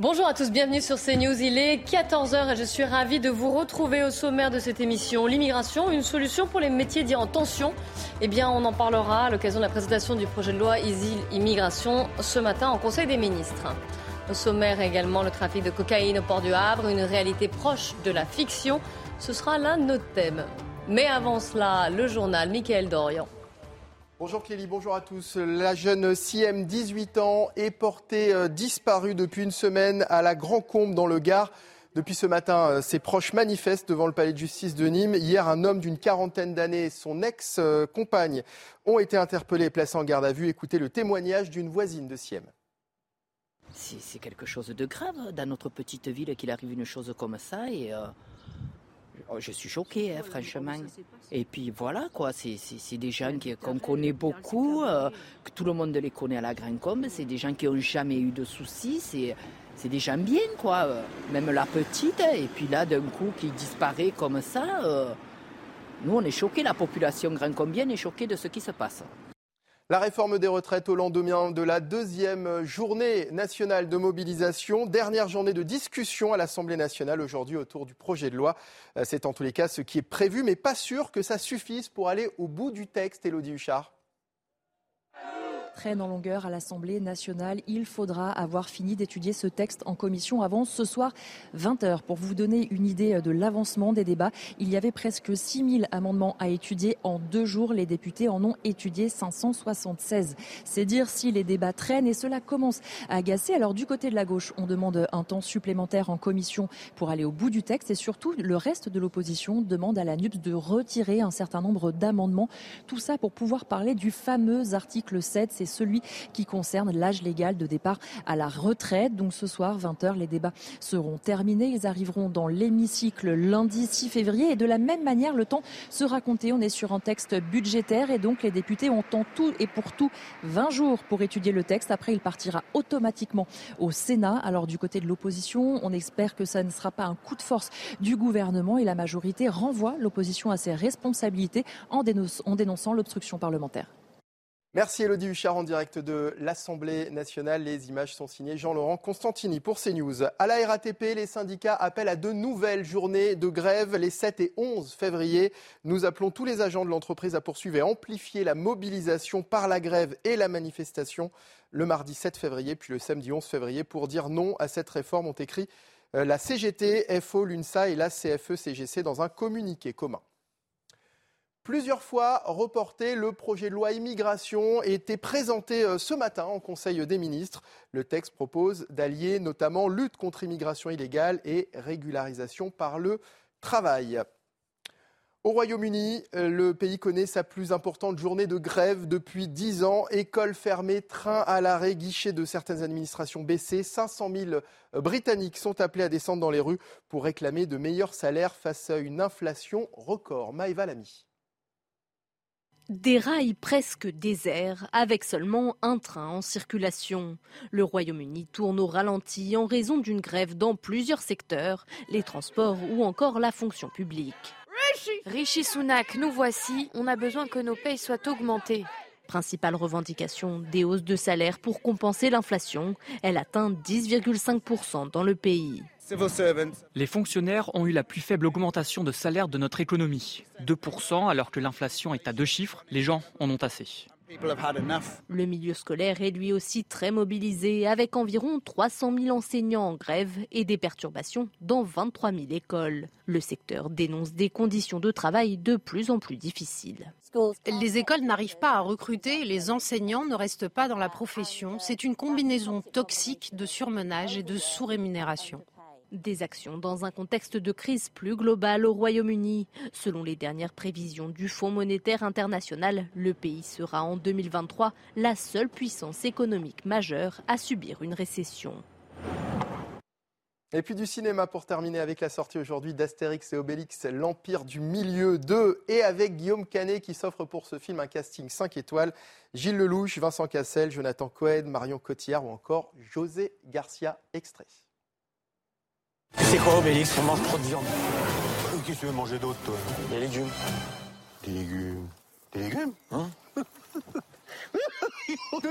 Bonjour à tous, bienvenue sur CNews. Il est 14h et je suis ravie de vous retrouver au sommaire de cette émission. L'immigration, une solution pour les métiers dits en tension Eh bien, on en parlera à l'occasion de la présentation du projet de loi Easy Immigration ce matin en Conseil des ministres. Au sommaire également le trafic de cocaïne au port du Havre, une réalité proche de la fiction. Ce sera l'un de nos thèmes. Mais avant cela, le journal Michael Dorian. Bonjour Clélie, bonjour à tous. La jeune Siem, 18 ans, est portée euh, disparue depuis une semaine à la Grand Combe dans le Gard. Depuis ce matin, euh, ses proches manifestent devant le palais de justice de Nîmes. Hier, un homme d'une quarantaine d'années et son ex-compagne ont été interpellés et placés en garde à vue. Écoutez le témoignage d'une voisine de Siem. C'est quelque chose de grave dans notre petite ville qu'il arrive une chose comme ça et euh, je suis choquée, hein, franchement. Et puis voilà, quoi, c'est des gens qu'on connaît beaucoup, euh, que tout le monde les connaît à la Grande Combe, c'est des gens qui n'ont jamais eu de soucis, c'est des gens bien, quoi. euh, Même la petite, et puis là, d'un coup, qui disparaît comme ça, euh, nous, on est choqués, la population Combienne est choquée de ce qui se passe. La réforme des retraites au lendemain de la deuxième journée nationale de mobilisation, dernière journée de discussion à l'Assemblée nationale aujourd'hui autour du projet de loi. Euh, C'est en tous les cas ce qui est prévu, mais pas sûr que ça suffise pour aller au bout du texte, Elodie Huchard. Traîne en longueur à l'Assemblée nationale. Il faudra avoir fini d'étudier ce texte en commission avant ce soir 20h. Pour vous donner une idée de l'avancement des débats, il y avait presque 6000 amendements à étudier en deux jours. Les députés en ont étudié 576. C'est dire si les débats traînent et cela commence à agacer. Alors du côté de la gauche, on demande un temps supplémentaire en commission pour aller au bout du texte et surtout le reste de l'opposition demande à la NUPS de retirer un certain nombre d'amendements. Tout ça pour pouvoir parler du fameux article 7. C'est celui qui concerne l'âge légal de départ à la retraite. Donc ce soir, 20h, les débats seront terminés. Ils arriveront dans l'hémicycle lundi 6 février. Et de la même manière, le temps sera compté. On est sur un texte budgétaire et donc les députés ont en tout et pour tout 20 jours pour étudier le texte. Après, il partira automatiquement au Sénat. Alors du côté de l'opposition, on espère que ça ne sera pas un coup de force du gouvernement et la majorité renvoie l'opposition à ses responsabilités en dénonçant, en dénonçant l'obstruction parlementaire. Merci Elodie Huchard en direct de l'Assemblée nationale. Les images sont signées Jean-Laurent Constantini pour CNews. À la RATP, les syndicats appellent à de nouvelles journées de grève les 7 et 11 février. Nous appelons tous les agents de l'entreprise à poursuivre et amplifier la mobilisation par la grève et la manifestation le mardi 7 février puis le samedi 11 février pour dire non à cette réforme, ont écrit euh, la CGT, FO, l'UNSA et la CFE-CGC dans un communiqué commun. Plusieurs fois reporté, le projet de loi immigration était présenté euh, ce matin en Conseil des ministres. Le texte propose d'allier notamment lutte contre immigration illégale et régularisation par le travail. Au Royaume-Uni, euh, le pays connaît sa plus importante journée de grève depuis 10 ans. Écoles fermées, trains à l'arrêt, guichets de certaines administrations baissés. 500 000 Britanniques sont appelés à descendre dans les rues pour réclamer de meilleurs salaires face à une inflation record. Maïva Lamy. Des rails presque déserts, avec seulement un train en circulation. Le Royaume-Uni tourne au ralenti en raison d'une grève dans plusieurs secteurs, les transports ou encore la fonction publique. Rishi Sunak, nous voici. On a besoin que nos payes soient augmentées. Principale revendication, des hausses de salaire pour compenser l'inflation. Elle atteint 10,5% dans le pays. Les fonctionnaires ont eu la plus faible augmentation de salaire de notre économie. 2% alors que l'inflation est à deux chiffres. Les gens en ont assez. Le milieu scolaire est lui aussi très mobilisé, avec environ 300 000 enseignants en grève et des perturbations dans 23 000 écoles. Le secteur dénonce des conditions de travail de plus en plus difficiles. Les écoles n'arrivent pas à recruter, les enseignants ne restent pas dans la profession. C'est une combinaison toxique de surmenage et de sous-rémunération. Des actions dans un contexte de crise plus globale au Royaume-Uni. Selon les dernières prévisions du Fonds monétaire international, le pays sera en 2023 la seule puissance économique majeure à subir une récession. Et puis du cinéma pour terminer avec la sortie aujourd'hui d'Astérix et Obélix, l'Empire du Milieu 2, et avec Guillaume Canet qui s'offre pour ce film un casting 5 étoiles. Gilles Lelouch, Vincent Cassel, Jonathan Cohen, Marion Cotillard ou encore José Garcia Extrait. C'est quoi Obélix On mange trop de viande. Qu'est-ce que tu veux manger d'autre toi? Des légumes. Des légumes Des légumes? Hein?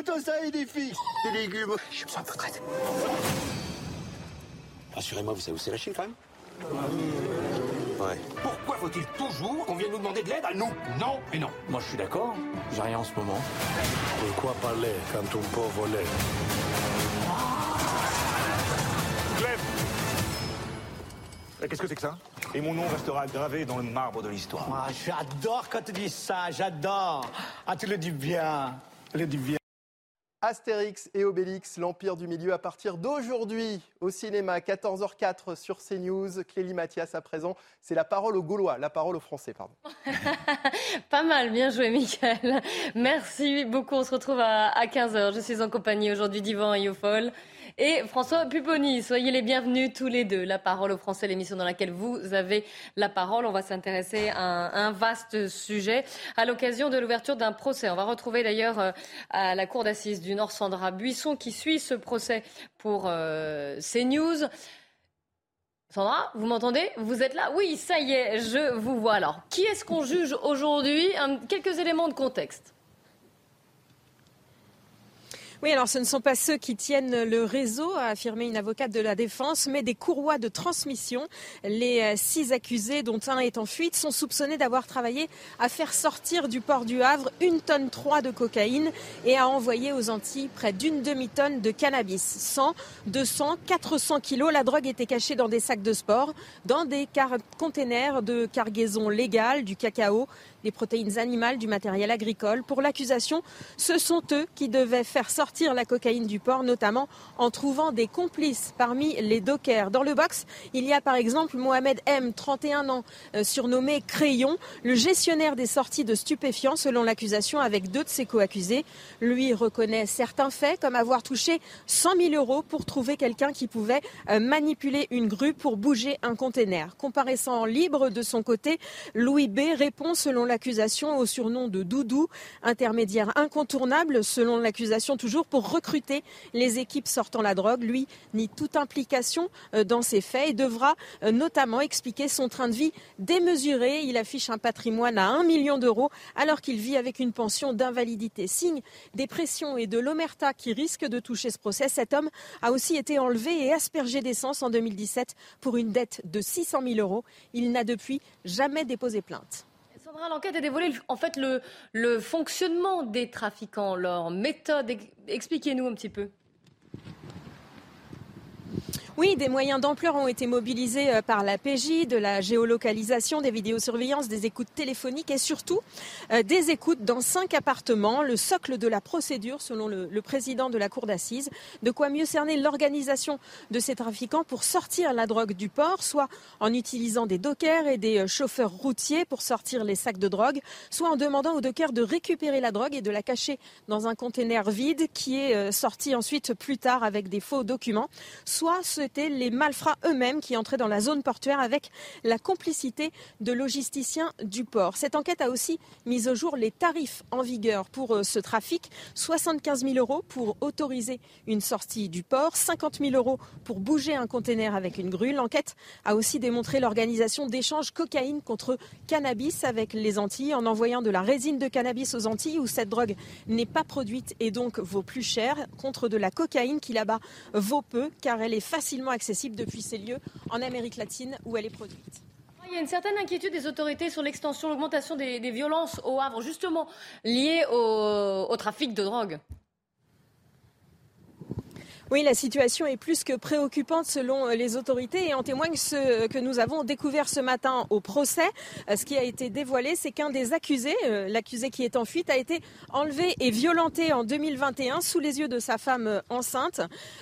Tout ça et des filles Des légumes Je me sens un peu traite. Rassurez-moi, vous savez où c'est la Chine quand même? Ouais. Pourquoi faut-il toujours qu'on vienne nous demander de l'aide à nous? Non et non. Moi je suis d'accord. J'ai rien en ce moment. Pourquoi parler quand ton pauvre lait? Qu'est-ce que c'est que ça Et mon nom restera gravé dans le marbre de l'histoire. Ah, j'adore quand tu dis ça, j'adore. Ah, tu le dis bien. Tu le dis bien. Astérix et Obélix, l'Empire du Milieu, à partir d'aujourd'hui au cinéma, 14h04 sur CNews. Clélie Mathias à présent, c'est la parole aux Gaulois, la parole aux Français, pardon. Pas mal, bien joué, Michael. Merci beaucoup. On se retrouve à, 15h. Je suis en compagnie aujourd'hui d'Yvan Ayofol et François Pupponi. Soyez les bienvenus tous les deux. La parole aux Français, l'émission dans laquelle vous avez la parole. On va s'intéresser à, un vaste sujet à l'occasion de l'ouverture d'un procès. On va retrouver d'ailleurs euh, à la cour d'assises du Nord Sandra Buisson qui suit ce procès pour euh, CNews. Sandra, vous m'entendez? Vous êtes là? Oui, ça y est, je vous vois. Alors, qui est-ce qu'on juge aujourd'hui? Quelques éléments de contexte. Oui, alors ce ne sont pas ceux qui tiennent le réseau, a affirmé une avocate de la défense, mais des courroies de transmission. Les euh, six accusés, dont un est en fuite, sont soupçonnés d'avoir travaillé à faire sortir du port du Havre une tonne 3 de cocaïne et à envoyer aux Antilles près d'une demi-tonne de cannabis. 100, 200, 400 kilos. La drogue était cachée dans des sacs de sport, dans des containers de cargaison légale, du cacao, des protéines animales, du matériel agricole. Pour l'accusation, ce sont eux qui devaient faire sortir la cocaïne du port, notamment en trouvant des complices parmi les dockers. Dans le box, il y a par exemple Mohamed M, 31 ans, euh, surnommé Crayon, le gestionnaire des sorties de stupéfiants, selon l'accusation, avec deux de ses co-accusés. Lui reconnaît certains faits, comme avoir touché 100 000 euros pour trouver quelqu'un qui pouvait euh, manipuler une grue pour bouger un container. Comparaissant libre de son côté, Louis B répond selon la l'accusation au surnom de Doudou, intermédiaire incontournable selon l'accusation toujours pour recruter les équipes sortant la drogue. Lui nie toute implication euh, dans ces faits et devra euh, notamment expliquer son train de vie démesuré. Il affiche un patrimoine à 1 million d'euros alors qu'il vit avec une pension d'invalidité. Signe des pressions et de l'omerta qui risquent de toucher ce procès. Cet homme a aussi été enlevé et aspergé d'essence en 2017 pour une dette de 600 000 euros. Il n'a depuis jamais déposé plainte l'enquête a dévoilé en fait le, le fonctionnement des trafiquants, leur méthode. Expliquez-nous un petit peu. Oui, des moyens d'ampleur ont été mobilisés euh, par la PJ, de la géolocalisation, des vidéosurveillances, des écoutes téléphoniques et surtout euh, des écoutes dans cinq appartements, le socle de la procédure selon le, président de la cour d'assises. De quoi mieux cerner l'organisation de ces trafiquants pour sortir la drogue du port, soit en utilisant des dockers et des euh, chauffeurs routiers pour sortir les sacs de drogue, soit en demandant aux dockers de récupérer la drogue et de la cacher dans un conteneur vide qui est sorti ensuite plus tard avec des faux documents, soit ce c'était les malfrats eux-mêmes qui entraient dans la zone portuaire avec la complicité de logisticiens du port. Cette enquête a aussi mis au jour les tarifs en vigueur pour euh, ce trafic. 75 000 euros pour autoriser une sortie du port, 50 000 euros pour bouger un conteneur avec une grue. L'enquête a aussi démontré l'organisation d'échanges cocaïne contre cannabis avec les Antilles en envoyant de la résine de cannabis aux Antilles où cette drogue n'est pas produite et donc vaut plus cher contre de la cocaïne qui là-bas vaut peu car elle est facile accessible depuis ces lieux en Amérique latine où elle est produite. Il y a une certaine inquiétude des autorités sur l'extension, l'augmentation des, violences au Havre, justement liées au trafic de drogue. Oui, la situation est plus que préoccupante selon euh, les autorités et en témoigne ce euh, que nous avons découvert ce matin au procès. Euh, ce qui a été dévoilé, c'est qu'un des accusés, l'accusé qui est en fuite, a été enlevé et violenté en 2021 sous les yeux de sa femme enceinte.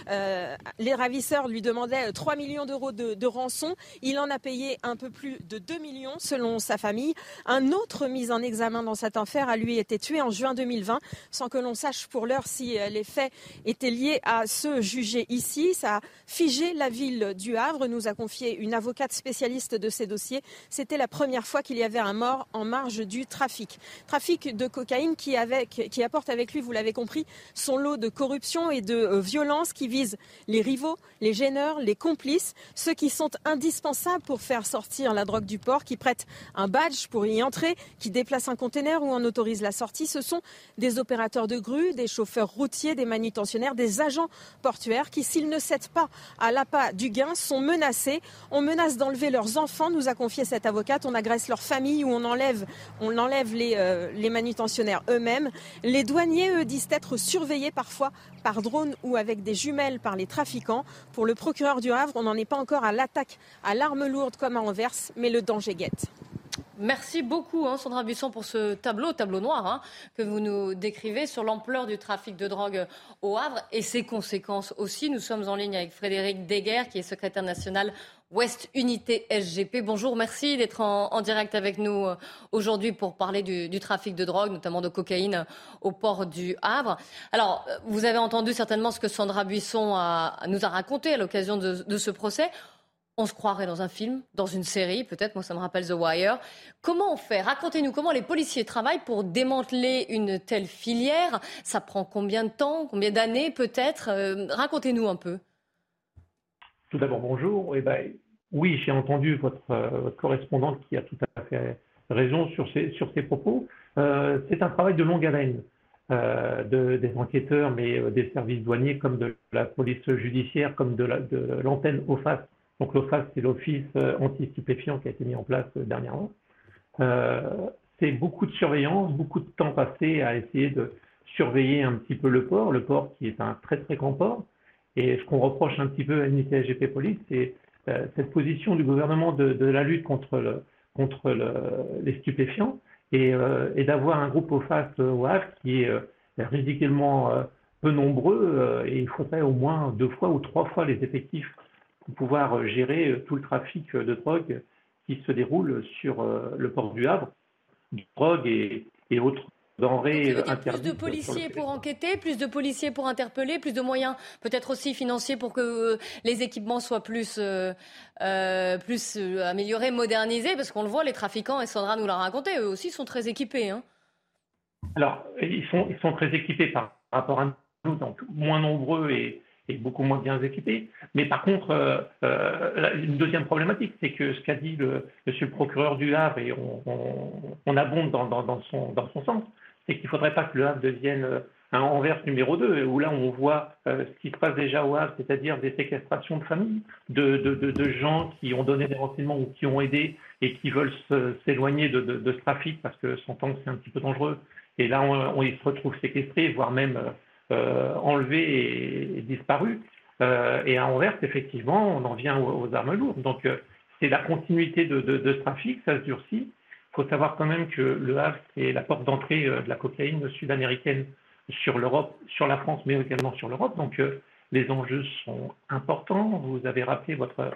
les ravisseurs lui demandaient 3 millions d'euros de, rançon. Il en a payé un peu plus de 2 millions selon sa famille. Un autre mis en examen dans cette affaire a lui été tué en juin 2020 sans que l'on sache pour l'heure si les faits étaient liés à ce jugé ici. Ça a figé la ville du Havre, nous a confié une avocate spécialiste de ces dossiers. C'était la première fois qu'il y avait un mort en marge du trafic. Trafic de cocaïne qui, avec, qui apporte avec lui, vous l'avez compris, son lot de corruption et de euh, violence qui vise les rivaux, les gêneurs, les complices, ceux qui sont indispensables pour faire sortir la drogue du port, qui prêtent un badge pour y entrer, qui déplacent un conteneur ou en autorisent la sortie. Ce sont des opérateurs de grue, des chauffeurs routiers, des manutentionnaires, des agents qui, s'ils ne cèdent pas à l'appât du gain, sont menacés. On menace d'enlever leurs enfants, nous a confié cette avocate. On agresse leurs familles ou on enlève, euh, les manutentionnaires eux-mêmes. Les douaniers, eux, disent être surveillés parfois par drone ou avec des jumelles par les trafiquants. Pour le procureur du Havre, on n'en est pas encore à l'attaque à l'arme lourde comme à Anvers, mais le danger guette. Merci beaucoup, hein, Sandra Buisson, pour ce tableau, tableau noir, hein, que vous nous décrivez sur l'ampleur du trafic de drogue au Havre et ses conséquences aussi. Nous sommes en ligne avec Frédéric Deguerre, qui est secrétaire national Ouest Unité SGP. Bonjour, merci d'être en, direct avec nous euh, aujourd'hui pour parler du, trafic de drogue, notamment de cocaïne au port du Havre. Alors, euh, vous avez entendu certainement ce que Sandra Buisson nous a raconté à l'occasion de ce procès on se croirait dans un film, dans une série, peut-être, moi ça me rappelle The Wire. Comment on fait? Racontez-nous comment les policiers travaillent pour démanteler une telle filière. Ça prend combien de temps Combien d'années peut-être? Euh, Racontez-nous un peu. Tout d'abord, bonjour. Eh ben, oui, j'ai entendu votre, euh, correspondante qui a tout à fait raison sur ses, propos. Euh, c'est un travail de longue haleine. De, des enquêteurs, mais des services douaniers comme de la police judiciaire, comme de l'antenne la, OFAS donc l'OFAS, c'est l'Office euh, anti-stupéfiant qui a été mis en place euh, dernièrement. Euh, c'est beaucoup de surveillance, beaucoup de temps passé à essayer de surveiller un petit peu le port, le port qui est un très très grand port. Et ce qu'on reproche un petit peu à l'unité Police, c'est cette position du gouvernement de, la lutte contre, le, contre le, les stupéfiants et, et d'avoir un groupe OFAS au Havre qui est ridiculement peu nombreux et il faudrait au moins deux fois ou trois fois les effectifs pour pouvoir euh, gérer euh, tout le trafic euh, de drogue qui se déroule sur le port du Havre, drogue et, autres denrées interdites. Plus de policiers pour enquêter, plus de policiers pour interpeller, plus de moyens peut-être aussi financiers pour que les équipements soient plus, plus améliorés, modernisés, parce qu'on le voit, les trafiquants, et Sandra nous l'a raconté, eux aussi sont très équipés. Hein. Alors, ils sont, ils sont très équipés par rapport à nous, donc moins nombreux et, beaucoup moins bien équipés. Mais par contre, euh, euh, une deuxième problématique, c'est que ce qu'a dit le, monsieur le procureur du Havre, et on, abonde dans, son, dans son sens, c'est qu'il ne faudrait pas que le Havre devienne un Anvers numéro 2, où là on voit euh, ce qui se passe déjà au Havre, c'est-à-dire des séquestrations de familles, de, de, gens qui ont donné des renseignements ou qui ont aidé et qui veulent s'éloigner de, ce trafic parce que son temps c'est un petit peu dangereux. Et là, on, on, se retrouve séquestrés, voire même euh, enlevé et, disparu. Euh, et à Anvers, effectivement, on en vient aux, armes lourdes. Donc, euh, c'est la continuité de, ce trafic, ça se durcit. Il faut savoir quand même que le Havre, c'est la porte d'entrée de la cocaïne sud-américaine sur l'Europe, sur la France, mais également sur l'Europe. Donc, les enjeux sont importants. Vous avez rappelé, votre,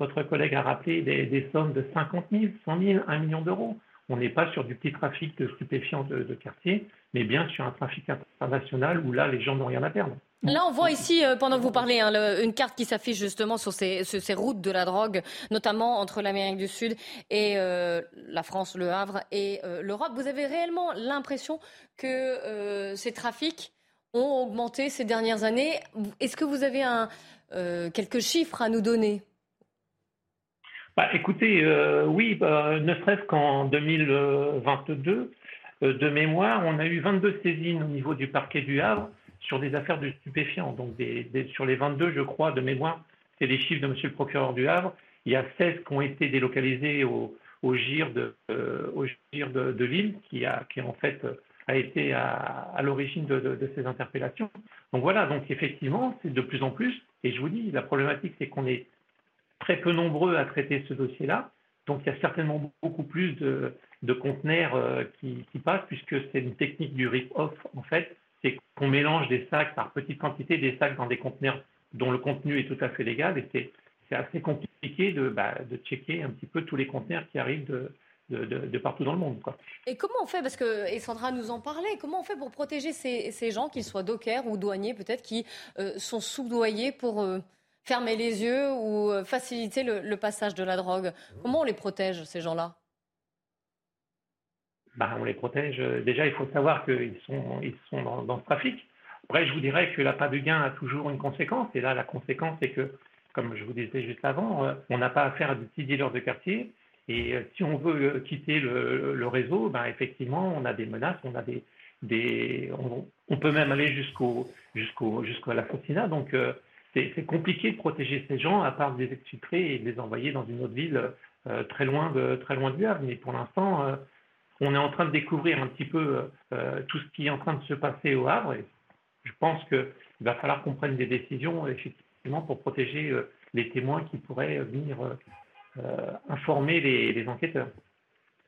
votre collègue a rappelé des, sommes de 50 000, 100 000, 1 million d'euros. On n'est pas sur du petit trafic de stupéfiants de, quartier, mais bien sur un trafic international où là, les gens n'ont rien à perdre. Là, on voit ici, euh, pendant que vous parlez, hein, une carte qui s'affiche justement sur ces, routes de la drogue, notamment entre l'Amérique du Sud et euh, la France, le Havre et euh, l'Europe. Vous avez réellement l'impression que ces trafics ont augmenté ces dernières années? Est-ce que vous avez quelques chiffres à nous donner? Bah, Écoutez, oui, bah, ne serait-ce qu'en 2022, euh, de mémoire, on a eu 22 saisines au niveau du parquet du Havre sur des affaires de stupéfiants. Donc, sur les 22, je crois, de mémoire, c'est les chiffres de Monsieur le procureur du Havre. Il y a 16 qui ont été délocalisés au, GIR, de, euh, de, Lille, qui en fait a été à, l'origine de, ces interpellations. Donc voilà, donc effectivement, c'est de plus en plus, et je vous dis, la problématique, c'est qu'on est très peu nombreux à traiter ce dossier-là, donc il y a certainement beaucoup plus de, conteneurs euh, qui, passent, puisque c'est une technique du rip-off, en fait, c'est qu'on mélange des sacs par petite quantité, des sacs dans des conteneurs dont le contenu est tout à fait légal, et c'est assez compliqué de, bah, de checker un petit peu tous les conteneurs qui arrivent de, partout dans le monde. Et comment on fait, parce que et Sandra nous en parlait, comment on fait pour protéger ces, gens, qu'ils soient dockers ou douaniers peut-être, qui euh, sont sous-douaniers pour euh, fermer les yeux ou euh, faciliter le, passage de la drogue Comment on les protège, ces gens-là? Ben, On les protège. Déjà, il faut savoir qu'ils sont, ils sont dans, ce trafic. Après, je vous dirais que l'appât du gain a toujours une conséquence. Et là, la conséquence, c'est que, comme je vous disais juste avant, on n'a pas affaire à des petits dealers de quartier et euh, si on veut euh, quitter le, réseau, ben effectivement, on a des menaces, on a des, des on, peut même aller jusqu'au jusqu'au jusqu'à l'assassinat. Donc euh, c'est compliqué de protéger ces gens à part de les exfiltrer et de les envoyer dans une autre ville très loin de très loin du Havre. Mais pour l'instant, on est en train de découvrir un petit peu tout ce qui est en train de se passer au Havre. Et je pense qu'il va falloir qu'on prenne des décisions effectivement pour protéger les témoins qui pourraient venir euh, informer les, enquêteurs.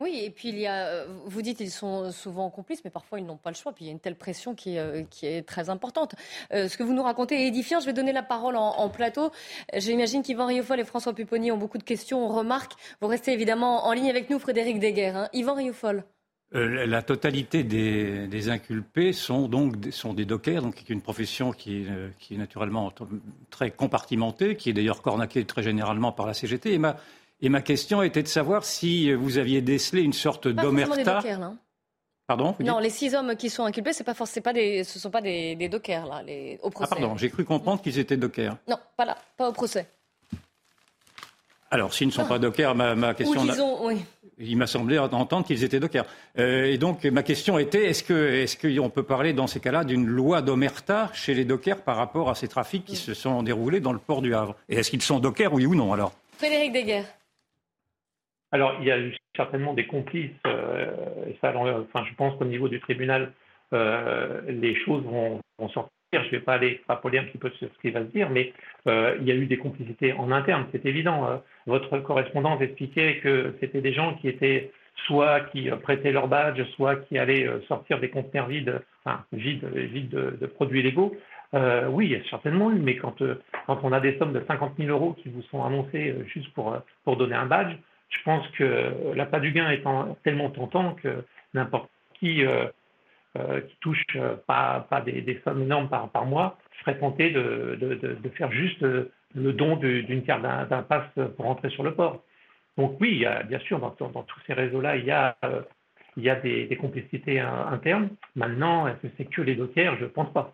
Oui, et puis il y a, euh, vous dites qu'ils sont souvent complices, mais parfois ils n'ont pas le choix. Puis il y a une telle pression qui, est, euh, est très importante. ce que vous nous racontez est édifiant. Je vais donner la parole en, plateau. J'imagine qu'Yvan Rioufol et François Pupponi ont beaucoup de questions, on remarque. Vous restez évidemment en ligne avec nous, Frédéric Deguerre. Hein. Yvan Rioufol. la totalité des, inculpés sont donc sont des dockers, donc une profession qui, est naturellement très compartimentée, qui est d'ailleurs cornaquée très généralement par la CGT. Et ma question était de savoir si vous aviez décelé une sorte d'omerta. Hein. Pardon Non, les six hommes qui sont inculpés, c'est pas pas des, ce ne sont pas des, dockers là, les, au procès. Ah pardon, j'ai cru comprendre qu'ils étaient dockers. Non, pas là, pas au procès. Alors, s'ils ne sont pas dockers, ma, question. Il m'a semblé entendre qu'ils étaient dockers. Euh, et donc, ma question était est-ce qu'on est peut parler dans ces cas-là d'une loi d'omerta chez les dockers par rapport à ces trafics qui se sont déroulés dans le port du Havre? Et est-ce qu'ils sont dockers, oui ou non alors? Frédéric Deguerre. Alors, il y a eu certainement des complices, euh, enfin, je pense qu'au niveau du tribunal, euh, les choses vont, sortir. Je ne vais pas aller extrapoler un petit peu sur ce qui va se dire, mais euh, il y a eu des complicités en interne, c'est évident. votre correspondante expliquait que c'était des gens qui étaient soit qui prêtaient leur badge, soit qui allaient sortir des conteneurs vides, enfin vides, de, produits légaux. oui, il y a certainement eu, mais quand, quand on a des sommes de 50 000 euros qui vous sont annoncées juste pour, pour donner un badge, je pense que l'appât du gain est tellement tentant que n'importe qui euh, euh, qui touche euh, pas, des, sommes énormes par, mois serait tenté de, faire juste le don d'une carte d'un pass pour entrer sur le port. Donc oui, bien sûr, dans, tous ces réseaux-là, il y a, a des, des complicités internes. Maintenant, est-ce que c'est que les dockers Je ne pense pas.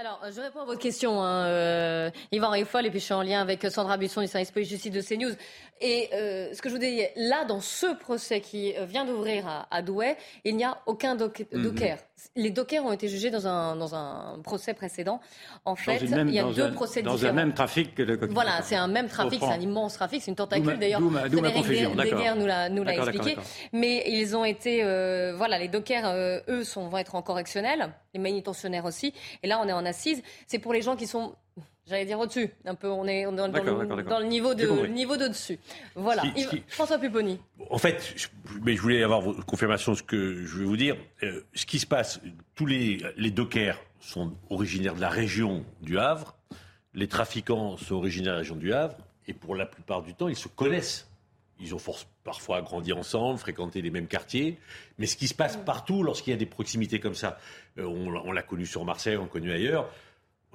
Alors, je réponds à votre question, hein, euh, Yvan Rieffol, et puis je suis en lien avec Sandra Buisson du service police justice de CNews. Et euh, ce que je vous dis, là, dans ce procès qui euh, vient d'ouvrir à, à, Douai, il n'y a aucun docker. Mhm. Les dockers ont été jugés dans un, dans un procès précédent. En fait, il y a deux procès dans différents. Dans un même trafic que le Voilà, c'est un même trafic, c'est un immense trafic, c'est une tentacule. D'ailleurs, Frédéric Deguerre nous l'a expliqué. Mais ils ont été, voilà, les dockers, eux, sont, vont être en correctionnel les manutentionnaires aussi. Et là, on est en assise. C'est pour les gens qui sont J'allais dire au-dessus, un peu, on est, dans, le, niveau de niveau de dessus. Voilà. François Pupponi. En fait, je, mais je voulais avoir votre confirmation de ce que je vais vous dire. Euh, ce qui se passe, tous les, les dockers sont originaires de la région du Havre, les trafiquants sont originaires de la région du Havre, et pour la plupart du temps, ils se connaissent. Ils ont force, parfois grandi ensemble, fréquenté les mêmes quartiers. Mais ce qui se passe partout lorsqu'il y a des proximités comme ça, euh, on, l'a connu sur Marseille, on l'a connu ailleurs.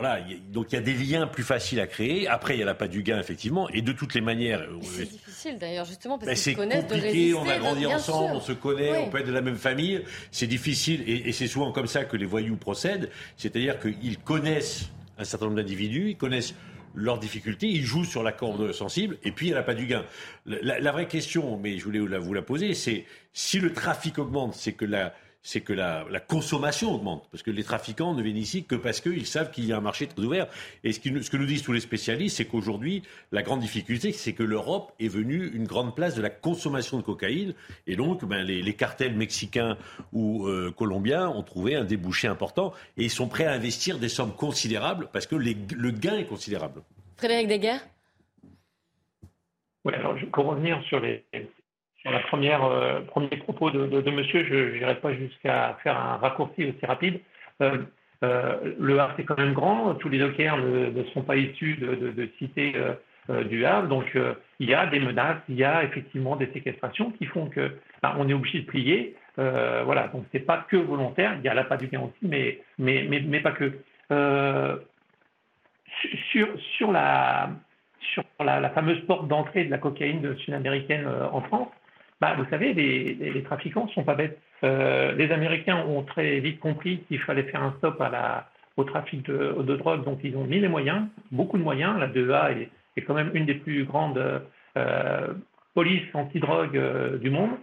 Voilà, donc il y a des liens plus faciles à créer. Après, il y a pas du gain, effectivement. Et de toutes les manières. Euh, c'est difficile d'ailleurs, justement, parce ben, qu'ils se connaissent compliqué, on a grandi ensemble, on se connaît, on peut être de la même famille. C'est difficile, et, et c'est souvent comme ça que les voyous procèdent. C'est-à-dire qu'ils connaissent un certain nombre d'individus, ils connaissent leurs difficultés, ils jouent sur la corde sensible, et puis elle n'a pas du gain. La, vraie question, mais je voulais vous la poser, c'est si le trafic augmente, c'est que la, c'est que la, consommation augmente. Parce que les trafiquants ne viennent ici que parce qu'ils savent qu'il y a un marché très ouvert. Et ce, ce que nous disent tous les spécialistes, c'est qu'aujourd'hui, la grande difficulté, c'est que l'Europe est venue une grande place de la consommation de cocaïne. Et donc, ben, les, cartels mexicains ou euh, colombiens ont trouvé un débouché important. Et ils sont prêts à investir des sommes considérables parce que le gain est considérable. Frédéric Deguerre Oui, alors pour revenir sur les, sur la première euh, premier propos de, monsieur, je n'irai pas jusqu'à faire un raccourci aussi rapide. Euh, euh, le Havre c'est quand même grand, tous les dockers ne, sont pas issus de, de du Havre, donc il y a des menaces, il y a effectivement des séquestrations qui font que ben, on est obligé de plier. voilà, donc c'est pas que volontaire, il y a la pas du gain aussi, mais, mais, mais, mais pas que. sur, sur, la, sur la, fameuse porte d'entrée de la cocaïne sud-américaine en France, bah, vous savez, les, trafiquants ne sont pas bêtes. Euh, les Américains ont très vite compris qu'il fallait faire un stop au trafic de, drogue, donc ils ont mis les moyens, beaucoup de moyens. La DEA est, quand même une des plus grandes euh, polices anti-drogue euh, du monde.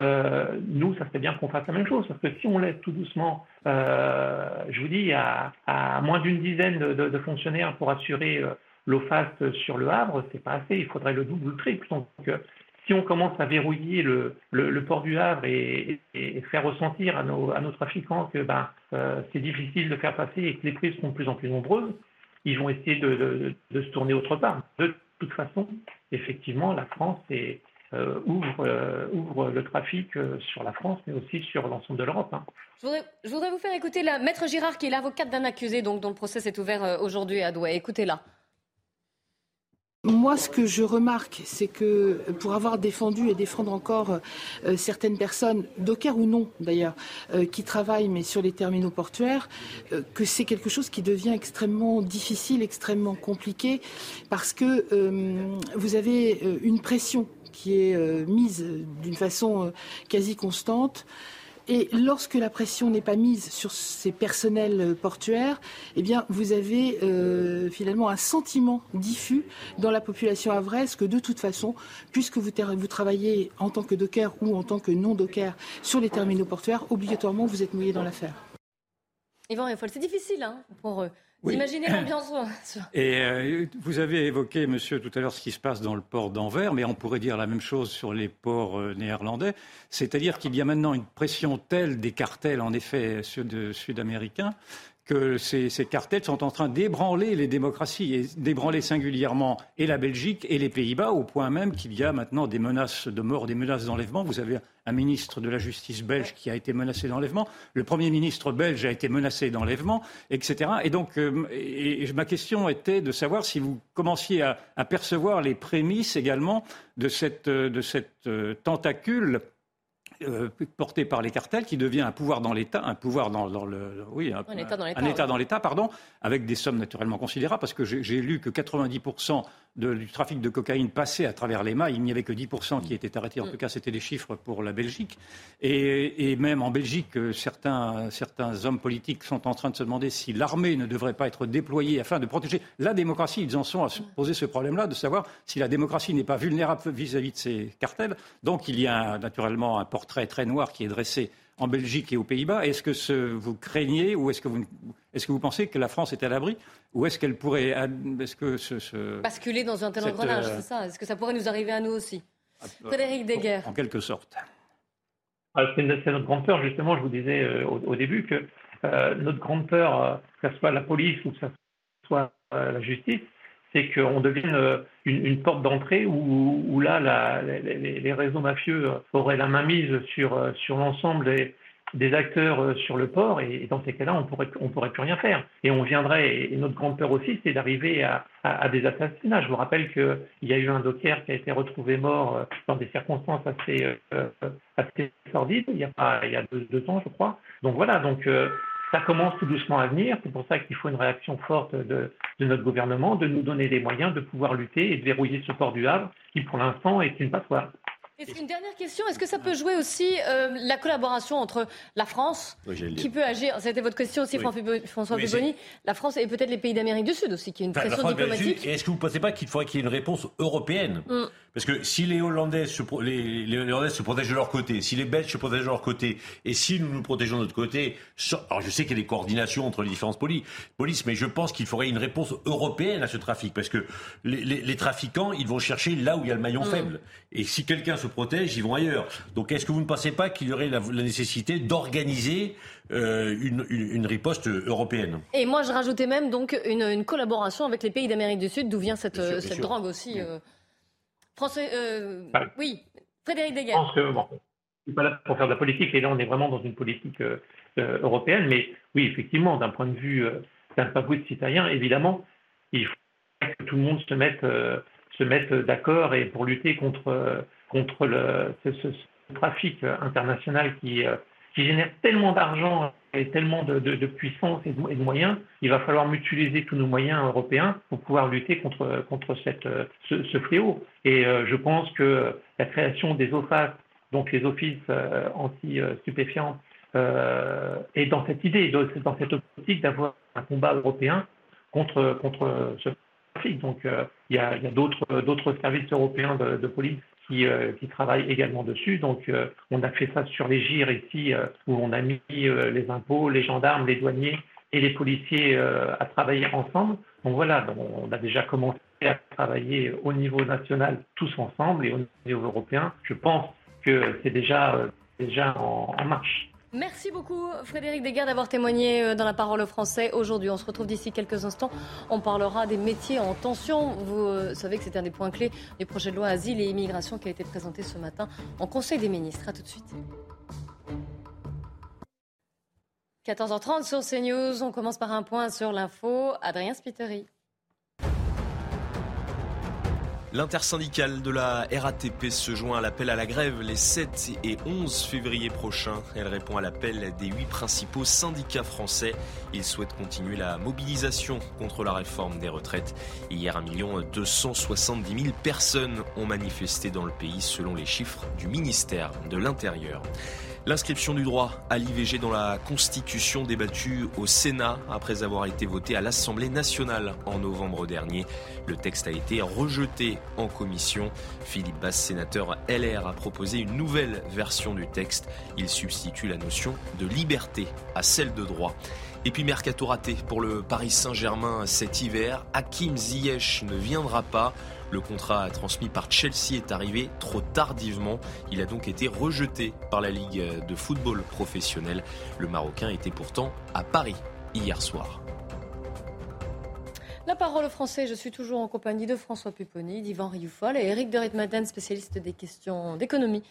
nous, ça serait bien qu'on fasse la même chose, parce que si on laisse tout doucement, je vous dis, à, moins d'une dizaine de, fonctionnaires pour assurer l'eau faste sur le Havre, c'est pas assez, il faudrait le double ou le triple. Si on commence à verrouiller le, port du Havre et, faire ressentir à nos, trafiquants que ben, euh, c'est difficile de faire passer et que les prises seront de plus en plus nombreuses, ils vont essayer de, se tourner autre part. De toute façon, effectivement, la France euh, euh, ouvre, le trafic sur la France, mais aussi sur l'ensemble de l'Europe. Hein. Je, voudrais, vous faire écouter la maître Girard, qui est l'avocate d'un accusé donc, dont le procès est ouvert aujourd'hui à Douai. Écoutez-la. Moi, ce que je remarque, c'est que pour avoir défendu et défendre encore euh, certaines personnes, dockers ou non d'ailleurs, euh, qui travaillent mais sur les terminaux portuaires, euh, que c'est quelque chose qui devient extrêmement difficile, extrêmement compliqué, parce que vous avez une pression qui est mise d'une façon quasi constante. Et lorsque la pression n'est pas mise sur ces personnels portuaires, eh bien, vous avez euh, finalement un sentiment diffus dans la population havraise que de toute façon, puisque vous, travaillez en tant que docker ou en tant que non-docker sur les terminaux portuaires, obligatoirement, vous êtes mouillé dans l'affaire. Yvan c'est difficile hein, pour eux. Imaginez l'ambiance. Et euh, vous avez évoqué, monsieur, tout à l'heure ce qui se passe dans le port d'Anvers, mais on pourrait dire la même chose sur les ports euh, néerlandais. C'est-à-dire qu'il y a maintenant une pression telle des cartels, en effet, sud-américains, que ces, cartels sont en train d'ébranler les démocraties, et d'ébranler singulièrement et la Belgique et les Pays-Bas, au point même qu'il y a maintenant des menaces de mort, des menaces d'enlèvement. Vous avez un ministre de la Justice belge qui a été menacé d'enlèvement, le Premier ministre belge a été menacé d'enlèvement, etc. Et donc, euh, ma question était de savoir si vous commenciez à, percevoir les prémices également de cette, de cette euh, tentacule euh, porté par les cartels qui devient un pouvoir dans l'État, un pouvoir dans, le, oui, un, État dans l'État, pardon, avec des sommes naturellement considérables, parce que j'ai lu que 90% du trafic de cocaïne passait à travers mailles. Il n'y avait que 10% qui étaient arrêtés. En mm. tout cas, c'était des chiffres pour la Belgique. Et, même en Belgique, euh, certains, certains hommes politiques sont en train de se demander si l'armée ne devrait pas être déployée afin de protéger la démocratie. Ils en sont à se mm. poser ce problème-là, de savoir si la démocratie n'est pas vulnérable vis-à-vis de ces cartels. Donc, il y a naturellement un portrait très noir qui est dressé en Belgique et aux Pays-Bas. Est-ce que vous craignez ou est-ce que vous, est-ce que vous pensez que la France est à l'abri ou est-ce qu'elle pourrait est-ce que ce, basculer dans un tel engrenage, euh, c'est ça Est-ce que ça pourrait nous arriver à nous aussi Frédéric Deguerre. En quelque sorte. Ah, c'est notre grande peur, justement, je vous disais euh, au, début que euh, notre grande peur, que ce soit la police ou que ce soit la justice, c'est qu'on devienne une, porte d'entrée où, là, les, réseaux mafieux auraient la mainmise sur, sur l'ensemble des, acteurs euh, sur le port et, dans ces cas-là, on pourrait, on pourrait plus rien faire. Et on viendrait, et notre grande peur aussi, c'est d'arriver à, à, des assassinats. Je vous rappelle qu'il y a eu un docker qui a été retrouvé mort euh, dans des circonstances assez, euh, assez sordides il y a, il y a deux, ans, je crois. Donc voilà, donc ça commence tout doucement à venir. C'est pour ça qu'il faut une réaction forte de, de, notre gouvernement, de nous donner les moyens de pouvoir lutter et de verrouiller ce port du Havre, qui pour l'instant est une passoire. une dernière question, est-ce que ça peut jouer aussi euh, la collaboration entre la France, qui peut agir, c'était votre question aussi François oui, la France et peut-être les pays d'Amérique du Sud aussi, qui a une pression diplomatique. Est-ce que vous ne pensez pas qu'il faudrait qu'il y ait une réponse européenne? Mm. Parce que si les Hollandais, se, les, les, Hollandais se protègent de leur côté, si les Belges se protègent de leur côté, et si nous nous protégeons de notre côté, alors je sais qu'il y a des coordinations entre les différentes polices, mais je pense qu'il faudrait une réponse européenne à ce trafic, parce que les, trafiquants, ils vont chercher là où il y a le maillon mm. faible. Et si quelqu'un se protège, ils vont ailleurs. Donc est-ce que vous ne pensez pas qu'il y aurait la, nécessité d'organiser euh, une, riposte européenne? Et moi, je rajoutais même donc une, collaboration avec les pays d'Amérique du Sud, d'où vient cette, cette drogue aussi. Euh, François, euh, oui, Frédéric Deguerre. Je bon, je suis pas là pour faire de la politique, et là on est vraiment dans une politique euh, euh, européenne, mais oui, effectivement, d'un point de vue d'un point de vue de citoyen, évidemment, il faut que tout le monde se mette, se mette d'accord et pour lutter contre, contre le, ce, trafic international qui, qui génère tellement d'argent et tellement de, puissance et de, moyens, il va falloir mutualiser tous nos moyens européens pour pouvoir lutter contre, contre cette, ce, fléau. Et euh, je pense que la création des OFAS, donc les offices euh, anti-stupéfiants, euh, est dans cette idée, dans cette optique d'avoir un combat européen contre, contre ce trafic. Donc il y a, y a d'autres services européens de police qui, euh, travaillent également dessus. Donc, euh, on a fait ça sur les GIR ici, euh, où on a mis les impôts, les gendarmes, les douaniers et les policiers à travailler ensemble. Donc voilà, on a déjà commencé à travailler au niveau national tous ensemble et au niveau européen. Je pense que c'est déjà, déjà en marche. Merci beaucoup Frédéric Desgard d'avoir témoigné euh, dans la parole au français aujourd'hui. On se retrouve d'ici quelques instants. On parlera des métiers en tension. Vous euh, savez que c'est un des points clés du projet de loi Asile et Immigration qui a été présenté ce matin en Conseil des ministres. A tout de suite. 14h30 sur CNews. On commence par un point sur l'info. Adrien Spiteri. L'intersyndicale de la RATP se joint à l'appel à la grève les 7 et 11 février prochains. Elle répond à l'appel des huit principaux syndicats français. Ils souhaitent continuer la mobilisation contre la réforme des retraites. Hier, 1 270 000 personnes ont manifesté dans le pays selon les chiffres du ministère de l'Intérieur. L'inscription du droit à l'IVG dans la Constitution débattue au Sénat après avoir été votée à l'Assemblée nationale en novembre dernier. Le texte a été rejeté en commission. Philippe Basse, sénateur LR, a proposé une nouvelle version du texte. Il substitue la notion de liberté à celle de droit. Et puis mercato raté pour le Paris Saint-Germain cet hiver. Hakim Ziyech ne viendra pas. Le contrat transmis par Chelsea est arrivé trop tardivement. Il a donc été rejeté par la Ligue de football professionnel. Le Marocain était pourtant à Paris hier soir. La parole au français, je suis toujours en compagnie de François Pupponi, d'Yvan Rioufol et Eric de Ritmaten, spécialiste des questions d'économie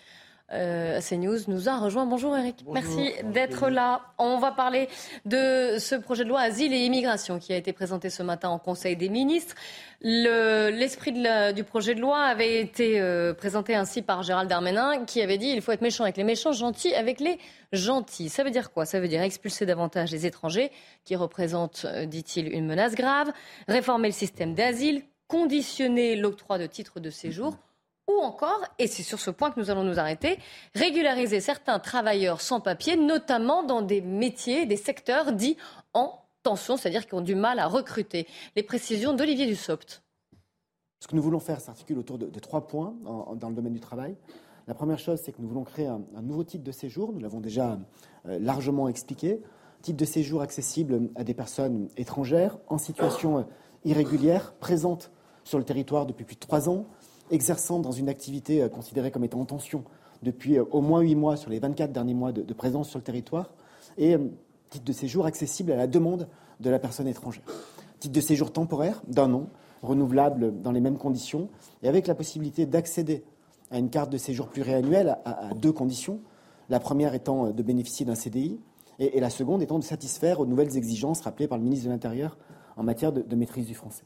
euh, CNews nous a rejoint. Bonjour Eric, merci d'être là. On va parler de ce projet de loi Asile et Immigration qui a été présenté ce matin en Conseil des ministres. L'esprit du projet de loi avait été euh, présenté ainsi par Gérald Darmanin qui avait dit il faut être méchant avec les méchants, gentil avec les gentils. Ça veut dire quoi? Ça veut dire expulser davantage les étrangers qui représentent, euh, dit-il, une menace grave, réformer le système d'asile, conditionner l'octroi de titres de séjour ou encore, et c'est sur ce point que nous allons nous arrêter, régulariser certains travailleurs sans papier, notamment dans des métiers, des secteurs dits en tension, c'est-à-dire qui ont du mal à recruter. Les précisions d'Olivier Dussopt. Ce que nous voulons faire s'articule autour de, trois points dans le domaine du travail. La première chose, c'est que nous voulons créer un, nouveau type de séjour. Nous l'avons déjà euh, largement expliqué. Type de séjour accessible à des personnes étrangères en situation euh, irrégulière, présentes sur le territoire depuis plus de trois ans, exerçant dans une activité euh, considérée comme étant en tension depuis euh, au moins huit mois sur les 24 derniers mois de, présence sur le territoire, et euh, titre de séjour accessible à la demande de la personne étrangère. Titre de séjour temporaire d'un an, renouvelable dans les mêmes conditions, et avec la possibilité d'accéder à une carte de séjour pluriannuelle à, deux conditions. La première étant de bénéficier d'un CDI, et, la seconde étant de satisfaire aux nouvelles exigences rappelées par le ministre de l'Intérieur en matière de maîtrise du français.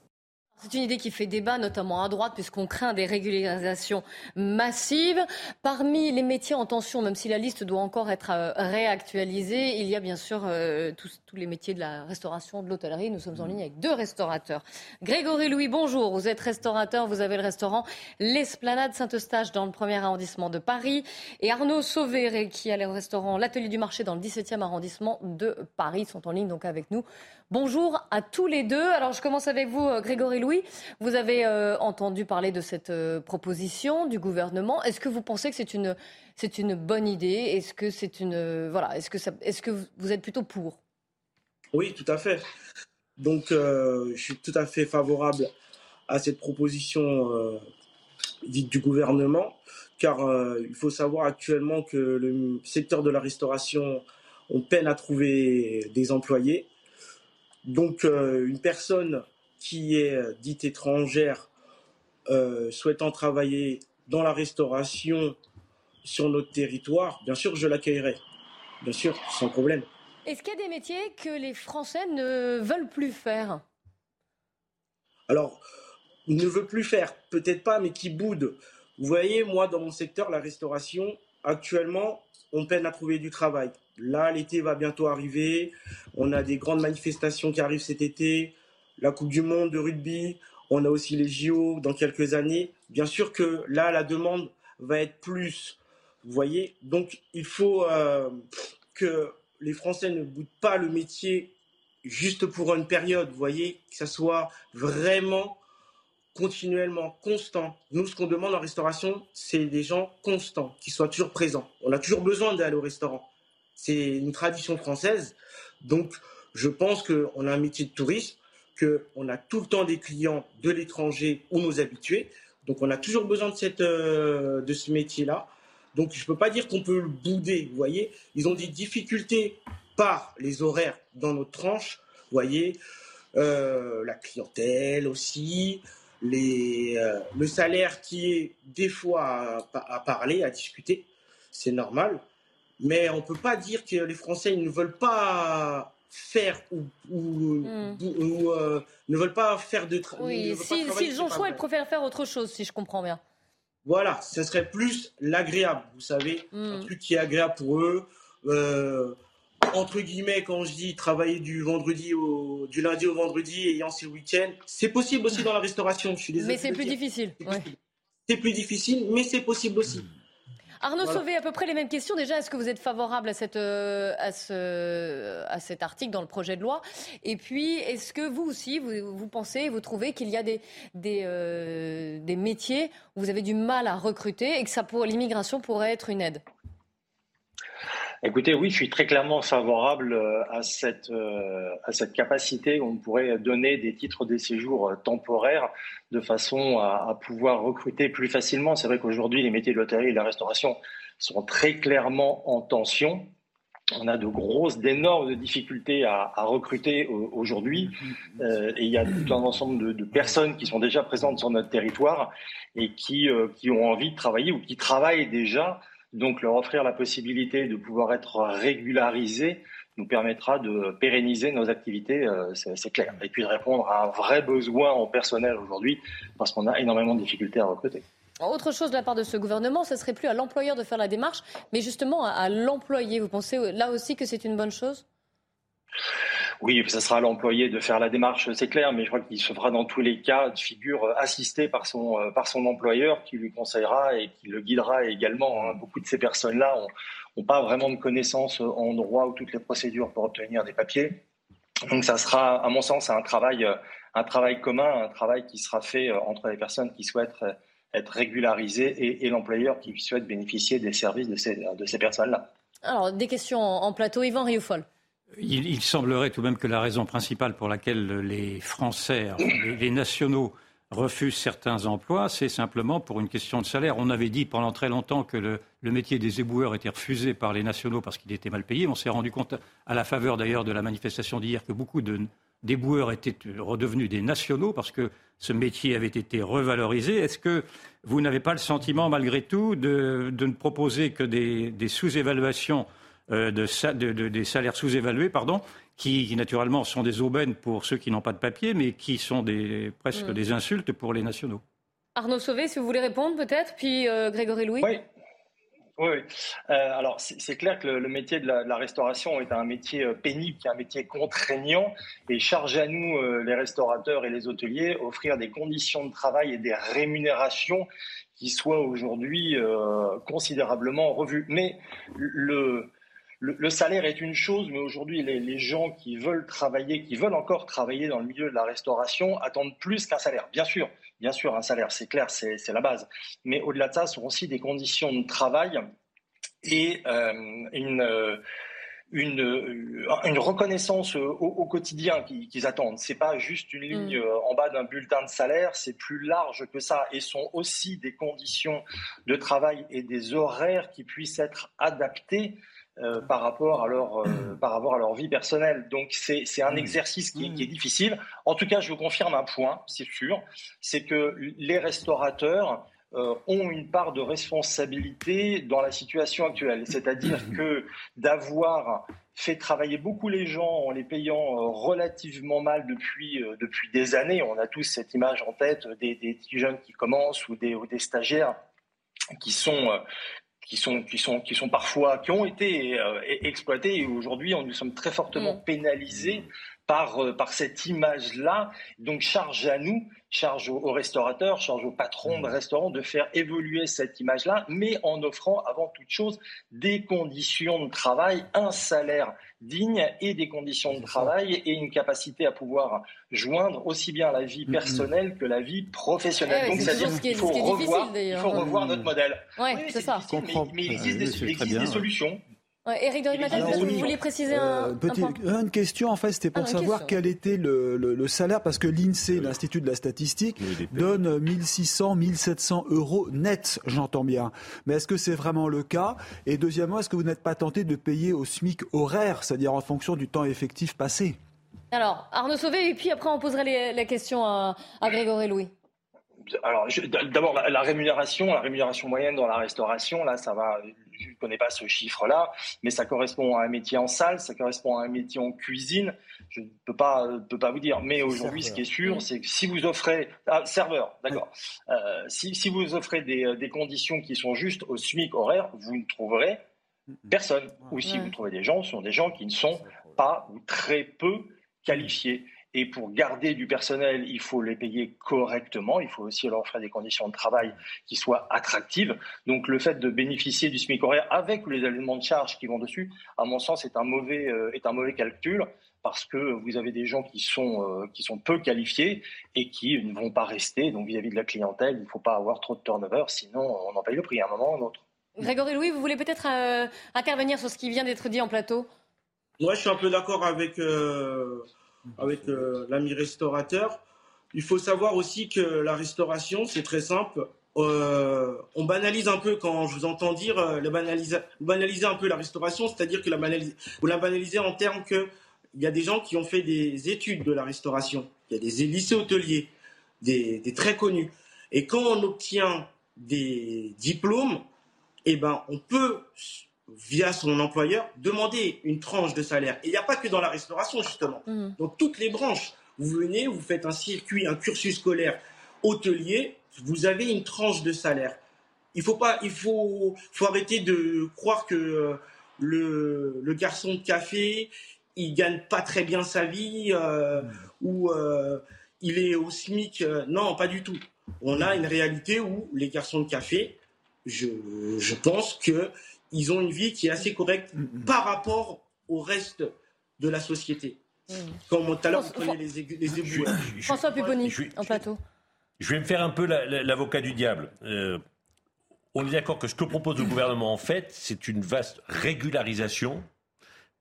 C'est une idée qui fait débat, notamment à droite, puisqu'on craint des régularisations massives. Parmi les métiers en tension, même si la liste doit encore être euh, réactualisée, il y a bien sûr euh, tous, les métiers de la restauration, de l'hôtellerie. Nous sommes en ligne avec deux restaurateurs. Grégory Louis, bonjour. Vous êtes restaurateur, vous avez le restaurant L'Esplanade Saint-Eustache dans le premier arrondissement de Paris. Et Arnaud Sauvé, qui a le restaurant L'Atelier du Marché dans le 17e arrondissement de Paris, sont en ligne donc avec nous. Bonjour à tous les deux. Alors je commence avec vous, euh, Grégory Louis. Vous avez euh, entendu parler de cette euh, proposition du gouvernement. Est-ce que vous pensez que c'est une, c'est une bonne idée? Est-ce que c'est une voilà Est-ce que est-ce que vous êtes plutôt pour? Oui, tout à fait. Donc je suis tout à fait favorable à cette proposition dite du gouvernement, car il faut savoir actuellement que le secteur de la restauration on peine à trouver des employés. Donc euh, une personne qui est euh, dite étrangère euh, souhaitant travailler dans la restauration sur notre territoire, bien sûr, je l'accueillerai. Bien sûr, sans problème. Est-ce qu'il y a des métiers que les Français ne veulent plus faire? Alors, ne veulent plus faire, peut-être pas, mais qui boudent. Vous voyez, moi, dans mon secteur, la restauration, actuellement, on peine à trouver du travail. Là, l'été va bientôt arriver. On a des grandes manifestations qui arrivent cet été. La Coupe du Monde de rugby. On a aussi les JO dans quelques années. Bien sûr que là, la demande va être plus. Vous voyez? Donc, il faut euh, que les Français ne boutent pas le métier juste pour une période. Vous voyez? Que ça soit vraiment continuellement, constant. Nous, ce qu'on demande en restauration, c'est des gens constants, qui soient toujours présents. On a toujours besoin d'aller au restaurant. C'est une tradition française. Donc, je pense qu'on a un métier de tourisme, qu'on a tout le temps des clients de l'étranger ou nos habitués. Donc, on a toujours besoin de, cette, euh, de ce métier-là. Donc, je ne peux pas dire qu'on peut le bouder. Vous voyez, ils ont des difficultés par les horaires dans notre tranche. Vous voyez, euh, la clientèle aussi, les, euh, le salaire qui est des fois à parler, à discuter. C'est normal. Mais on ne peut pas dire que les Français ne veulent pas faire ou, hmm. euh, ne veulent pas faire de travail. Oui, s'ils ont le choix, ils préfèrent faire autre chose, si je comprends bien. Voilà, ce serait plus l'agréable, vous savez, un hmm. truc qui est agréable pour eux. Euh, entre guillemets, quand je dis travailler du vendredi au, du lundi au vendredi ayant ses week-ends, c'est possible aussi dans la restauration. Je suis désolé. Mais c'est plus difficile. C'est plus difficile, mais c'est possible aussi. Arnaud Sauvé, à peu près les mêmes questions. Déjà, est-ce que vous êtes favorable à, cette, euh, à, ce, à cet article dans le projet de loi? Et puis, est-ce que vous aussi, vous, vous pensez, vous trouvez qu'il y a des, des, euh, des, métiers où vous avez du mal à recruter et que ça pour l'immigration pourrait être une aide? Écoutez, oui, je suis très clairement favorable euh, à cette, à cette capacité où on pourrait donner des titres de séjour temporaires de façon à, pouvoir recruter plus facilement. C'est vrai qu'aujourd'hui, les métiers de l'hôtellerie et de la restauration sont très clairement en tension. On a de grosses, d'énormes difficultés à, recruter aujourd'hui. Euh, et il y a tout un ensemble de, personnes qui sont déjà présentes sur notre territoire et qui, euh, qui ont envie de travailler ou qui travaillent déjà. Donc leur offrir la possibilité de pouvoir être régularisés nous permettra de pérenniser nos activités, euh, c'est clair, et puis de répondre à un vrai besoin en personnel aujourd'hui, parce qu'on a énormément de difficultés à recruter. Autre chose de la part de ce gouvernement, ce serait plus à l'employeur de faire la démarche, mais justement à, l'employé. Vous pensez là aussi que c'est une bonne chose? Oui, ça sera à l'employé de faire la démarche, c'est clair, mais je crois qu'il se fera dans tous les cas de figure assisté par son, euh, par son employeur qui lui conseillera et qui le guidera également. Hein. Beaucoup de ces personnes-là ont, n'ont pas vraiment de connaissances en droit ou toutes les procédures pour obtenir des papiers. Donc ça sera, à mon sens, un travail, un travail commun, un travail qui sera fait euh, entre les personnes qui souhaitent euh, être régularisées et, l'employeur qui souhaite bénéficier des services de ces, de ces personnes-là. Alors, des questions en plateau. Yvan Rioufol. Il, semblerait tout de même que la raison principale pour laquelle les Français, les nationaux, refuse certains emplois, c'est simplement pour une question de salaire. On avait dit pendant très longtemps que le, métier des éboueurs était refusé par les nationaux parce qu'il était mal payé. On s'est rendu compte, à la faveur d'ailleurs de la manifestation d'hier, que beaucoup d'éboueurs étaient redevenus des nationaux parce que ce métier avait été revalorisé. Est-ce que vous n'avez pas le sentiment, malgré tout, de, ne proposer que des, sous-évaluations, euh, des salaires sous-évalués, pardon, qui, naturellement sont des aubaines pour ceux qui n'ont pas de papier, mais qui sont des, presque mm. des insultes pour les nationaux. Arnaud Sauvé, si vous voulez répondre peut-être, puis euh, Grégory Louis. Oui. Oui, euh, alors c'est clair que le, métier de la, restauration est un métier euh, pénible, qui est un métier contraignant, et charge à nous, les restaurateurs et les hôteliers, offrir des conditions de travail et des rémunérations qui soient aujourd'hui considérablement revues. Mais le, le, salaire est une chose, mais aujourd'hui, les, gens qui veulent travailler, qui veulent encore travailler dans le milieu de la restauration, attendent plus qu'un salaire. Bien sûr, bien sûr, un salaire, c'est clair, c'est la base. Mais au-delà de ça, ce sont aussi des conditions de travail et euh, une, euh, une, une, reconnaissance au, quotidien qu'ils attendent. C'est pas juste une ligne mm. euh, en bas d'un bulletin de salaire, c'est plus large que ça. Et sont aussi des conditions de travail et des horaires qui puissent être adaptés euh, par, rapport à leur, euh, par rapport à leur vie personnelle. Donc c'est un mmh. exercice qui, qui, est mmh. difficile. En tout cas, je vous confirme un point, c'est sûr, c'est que les restaurateurs euh, ont une part de responsabilité dans la situation actuelle. C'est-à-dire mmh. que d'avoir fait travailler beaucoup les gens en les payant relativement mal depuis, depuis des années, on a tous cette image en tête des, des jeunes qui commencent ou des, ou des stagiaires qui sont qui sont, qui sont, qui sont parfois, qui ont été euh, exploités et aujourd'hui, nous sommes très fortement mm. pénalisés par, euh, par cette image-là. Donc, charge à nous, charge aux, restaurateurs, charge aux patrons de mm. restaurants de faire évoluer cette image-là, mais en offrant avant toute chose des conditions de travail, un salaire digne et des conditions de travail et une capacité à pouvoir joindre aussi bien la vie mm, mm. personnelle que la vie professionnelle. Eh Donc, c'est-à-dire qu'il faut, revoir, il faut revoir notre modèle. oui, c'est ça. Mais, il existe, des, solutions. Eric Dorimatel, vous vouliez préciser un, euh, Une question, en fait, c'était pour ah, savoir quel était le, salaire, parce que l'INSEE, l'Institut de la statistique, donne 1600, 1700 euros net, j'entends bien. Mais est-ce que c'est vraiment le cas? Et deuxièmement, est-ce que vous n'êtes pas tenté de payer au SMIC horaire, c'est-à-dire en fonction du temps effectif passé? Alors, Arnaud Sauvé, et puis après, on posera la question à, Grégory Louis. Alors, d'abord, la, rémunération, la rémunération moyenne dans la restauration, là, ça va je ne connais pas ce chiffre-là, mais ça correspond à un métier en salle, ça correspond à un métier en cuisine. Je ne peux pas, peux pas vous dire. Mais aujourd'hui, ce qui est sûr, c'est que si vous offrez ah, serveur, d'accord. Euh, si, si, vous offrez des, des, conditions qui sont justes au SMIC horaire, vous ne trouverez personne. Ou si vous trouvez des gens, ce sont des gens qui ne sont pas ou très peu qualifiés. Et pour garder du personnel, il faut les payer correctement. Il faut aussi leur offrir des conditions de travail qui soient attractives. Donc le fait de bénéficier du SMIC horaire avec les éléments de charge qui vont dessus, à mon sens, est un mauvais, euh, est un mauvais calcul parce que vous avez des gens qui sont, euh, qui sont peu qualifiés et qui ne vont pas rester. Donc vis-à-vis de la clientèle, il ne faut pas avoir trop de turnover, sinon on en paye le prix à un moment ou à un autre. Grégory Louis, vous voulez peut-être euh, intervenir sur ce qui vient d'être dit en plateau? Moi, je suis un peu d'accord avec avec euh, l'ami restaurateur. Il faut savoir aussi que la restauration, c'est très simple. Euh, on banalise un peu quand je vous entends dire euh, le banaliser, un peu la restauration, c'est-à-dire que vous la banalisez en termes que il y a des gens qui ont fait des études de la restauration, il y a des lycées hôteliers, des, très connus. Et quand on obtient des diplômes, eh ben, on peut via son employeur, demander une tranche de salaire. Et il n'y a pas que dans la restauration, justement. Mm. Dans toutes les branches, vous venez, vous faites un circuit, un cursus scolaire hôtelier, vous avez une tranche de salaire. Il faut pas, il faut, faut arrêter de croire que euh, le, le, garçon de café, il gagne pas très bien sa vie euh, ou euh, il est au SMIC. non, pas du tout. On a une réalité où les garçons de café, je, je pense que ils ont une vie qui est assez correcte mm, mm. par rapport au reste de la société. Mm. Comme tout à l'heure, vous prenez les, éboueurs. François Pupponi, en plateau. Je vais me faire un peu l'avocat du diable. Euh, on est d'accord que ce que propose le gouvernement, en fait, c'est une vaste régularisation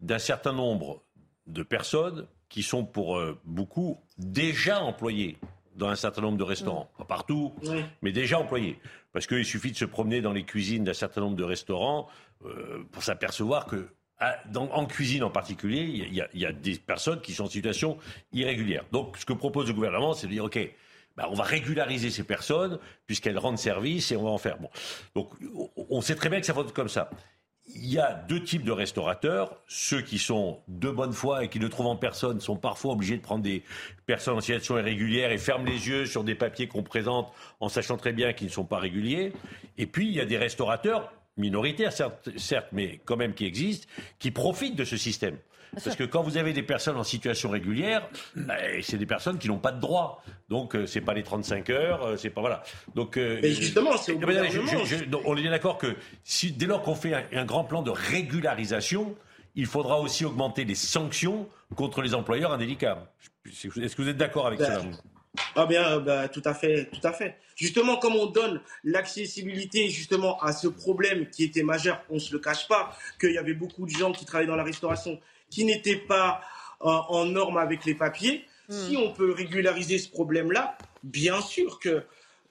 d'un certain nombre de personnes qui sont pour euh, beaucoup déjà employées dans un certain nombre de restaurants. Pas partout, mais déjà employés. Parce qu'il suffit de se promener dans les cuisines d'un certain nombre de restaurants euh, pour s'apercevoir que ah, en cuisine en particulier, il y, a, des personnes qui sont en situation irrégulière. Donc, ce que propose le gouvernement, c'est de dire, OK, bah, on va régulariser ces personnes puisqu'elles rendent service et on va en faire. Bon. Donc, on sait très bien que ça va être comme ça. Il y a deux types de restaurateurs. Ceux qui sont de bonne foi et qui ne trouvent en personne sont parfois obligés de prendre des personnes en situation irrégulière et ferment les yeux sur des papiers qu'on présente en sachant très bien qu'ils ne sont pas réguliers. Et puis, il y a des restaurateurs minoritaires, certes, certes, mais quand même qui existent, qui profitent de ce système. Parce que quand vous avez des personnes en situation régulière, bah, c'est des personnes qui n'ont pas de droit. Donc euh, c'est pas les 35 heures, euh, c'est pas voilà. Donc euh, mais justement, c'est au On est bien d'accord que si dès lors qu'on fait un, grand plan de régularisation, il faudra aussi augmenter les sanctions contre les employeurs indélicables. Est-ce que vous êtes d'accord avec ça ah bien, bah, tout à fait, tout à fait. Justement, comme on donne l'accessibilité justement à ce problème qui était majeur, on se le cache pas, qu'il y avait beaucoup de gens qui travaillaient dans la restauration qui n'étaient pas euh, en norme avec les papiers. Hmm. Si on peut régulariser ce problème-là, bien sûr que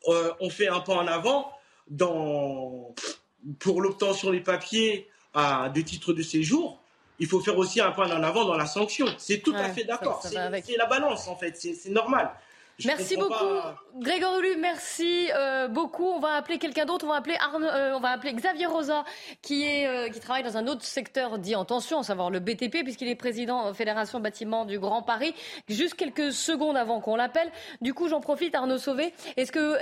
euh, on fait un pas en avant dans, pour l'obtention des papiers à, de titres de séjour. Il faut faire aussi un pas en avant dans la sanction. C'est tout à fait d'accord. C'est la balance en fait. C'est normal merci beaucoup, Grégoire Lu. Merci euh, beaucoup. On va appeler quelqu'un d'autre. On va appeler euh, on va appeler Xavier Rosa, qui est euh, qui travaille dans un autre secteur dit en tension, à savoir le BTP, puisqu'il est président Fédération Bâtiment du Grand Paris. Juste quelques secondes avant qu'on l'appelle. Du coup, j'en profite, Arnaud Sauvé. Est-ce que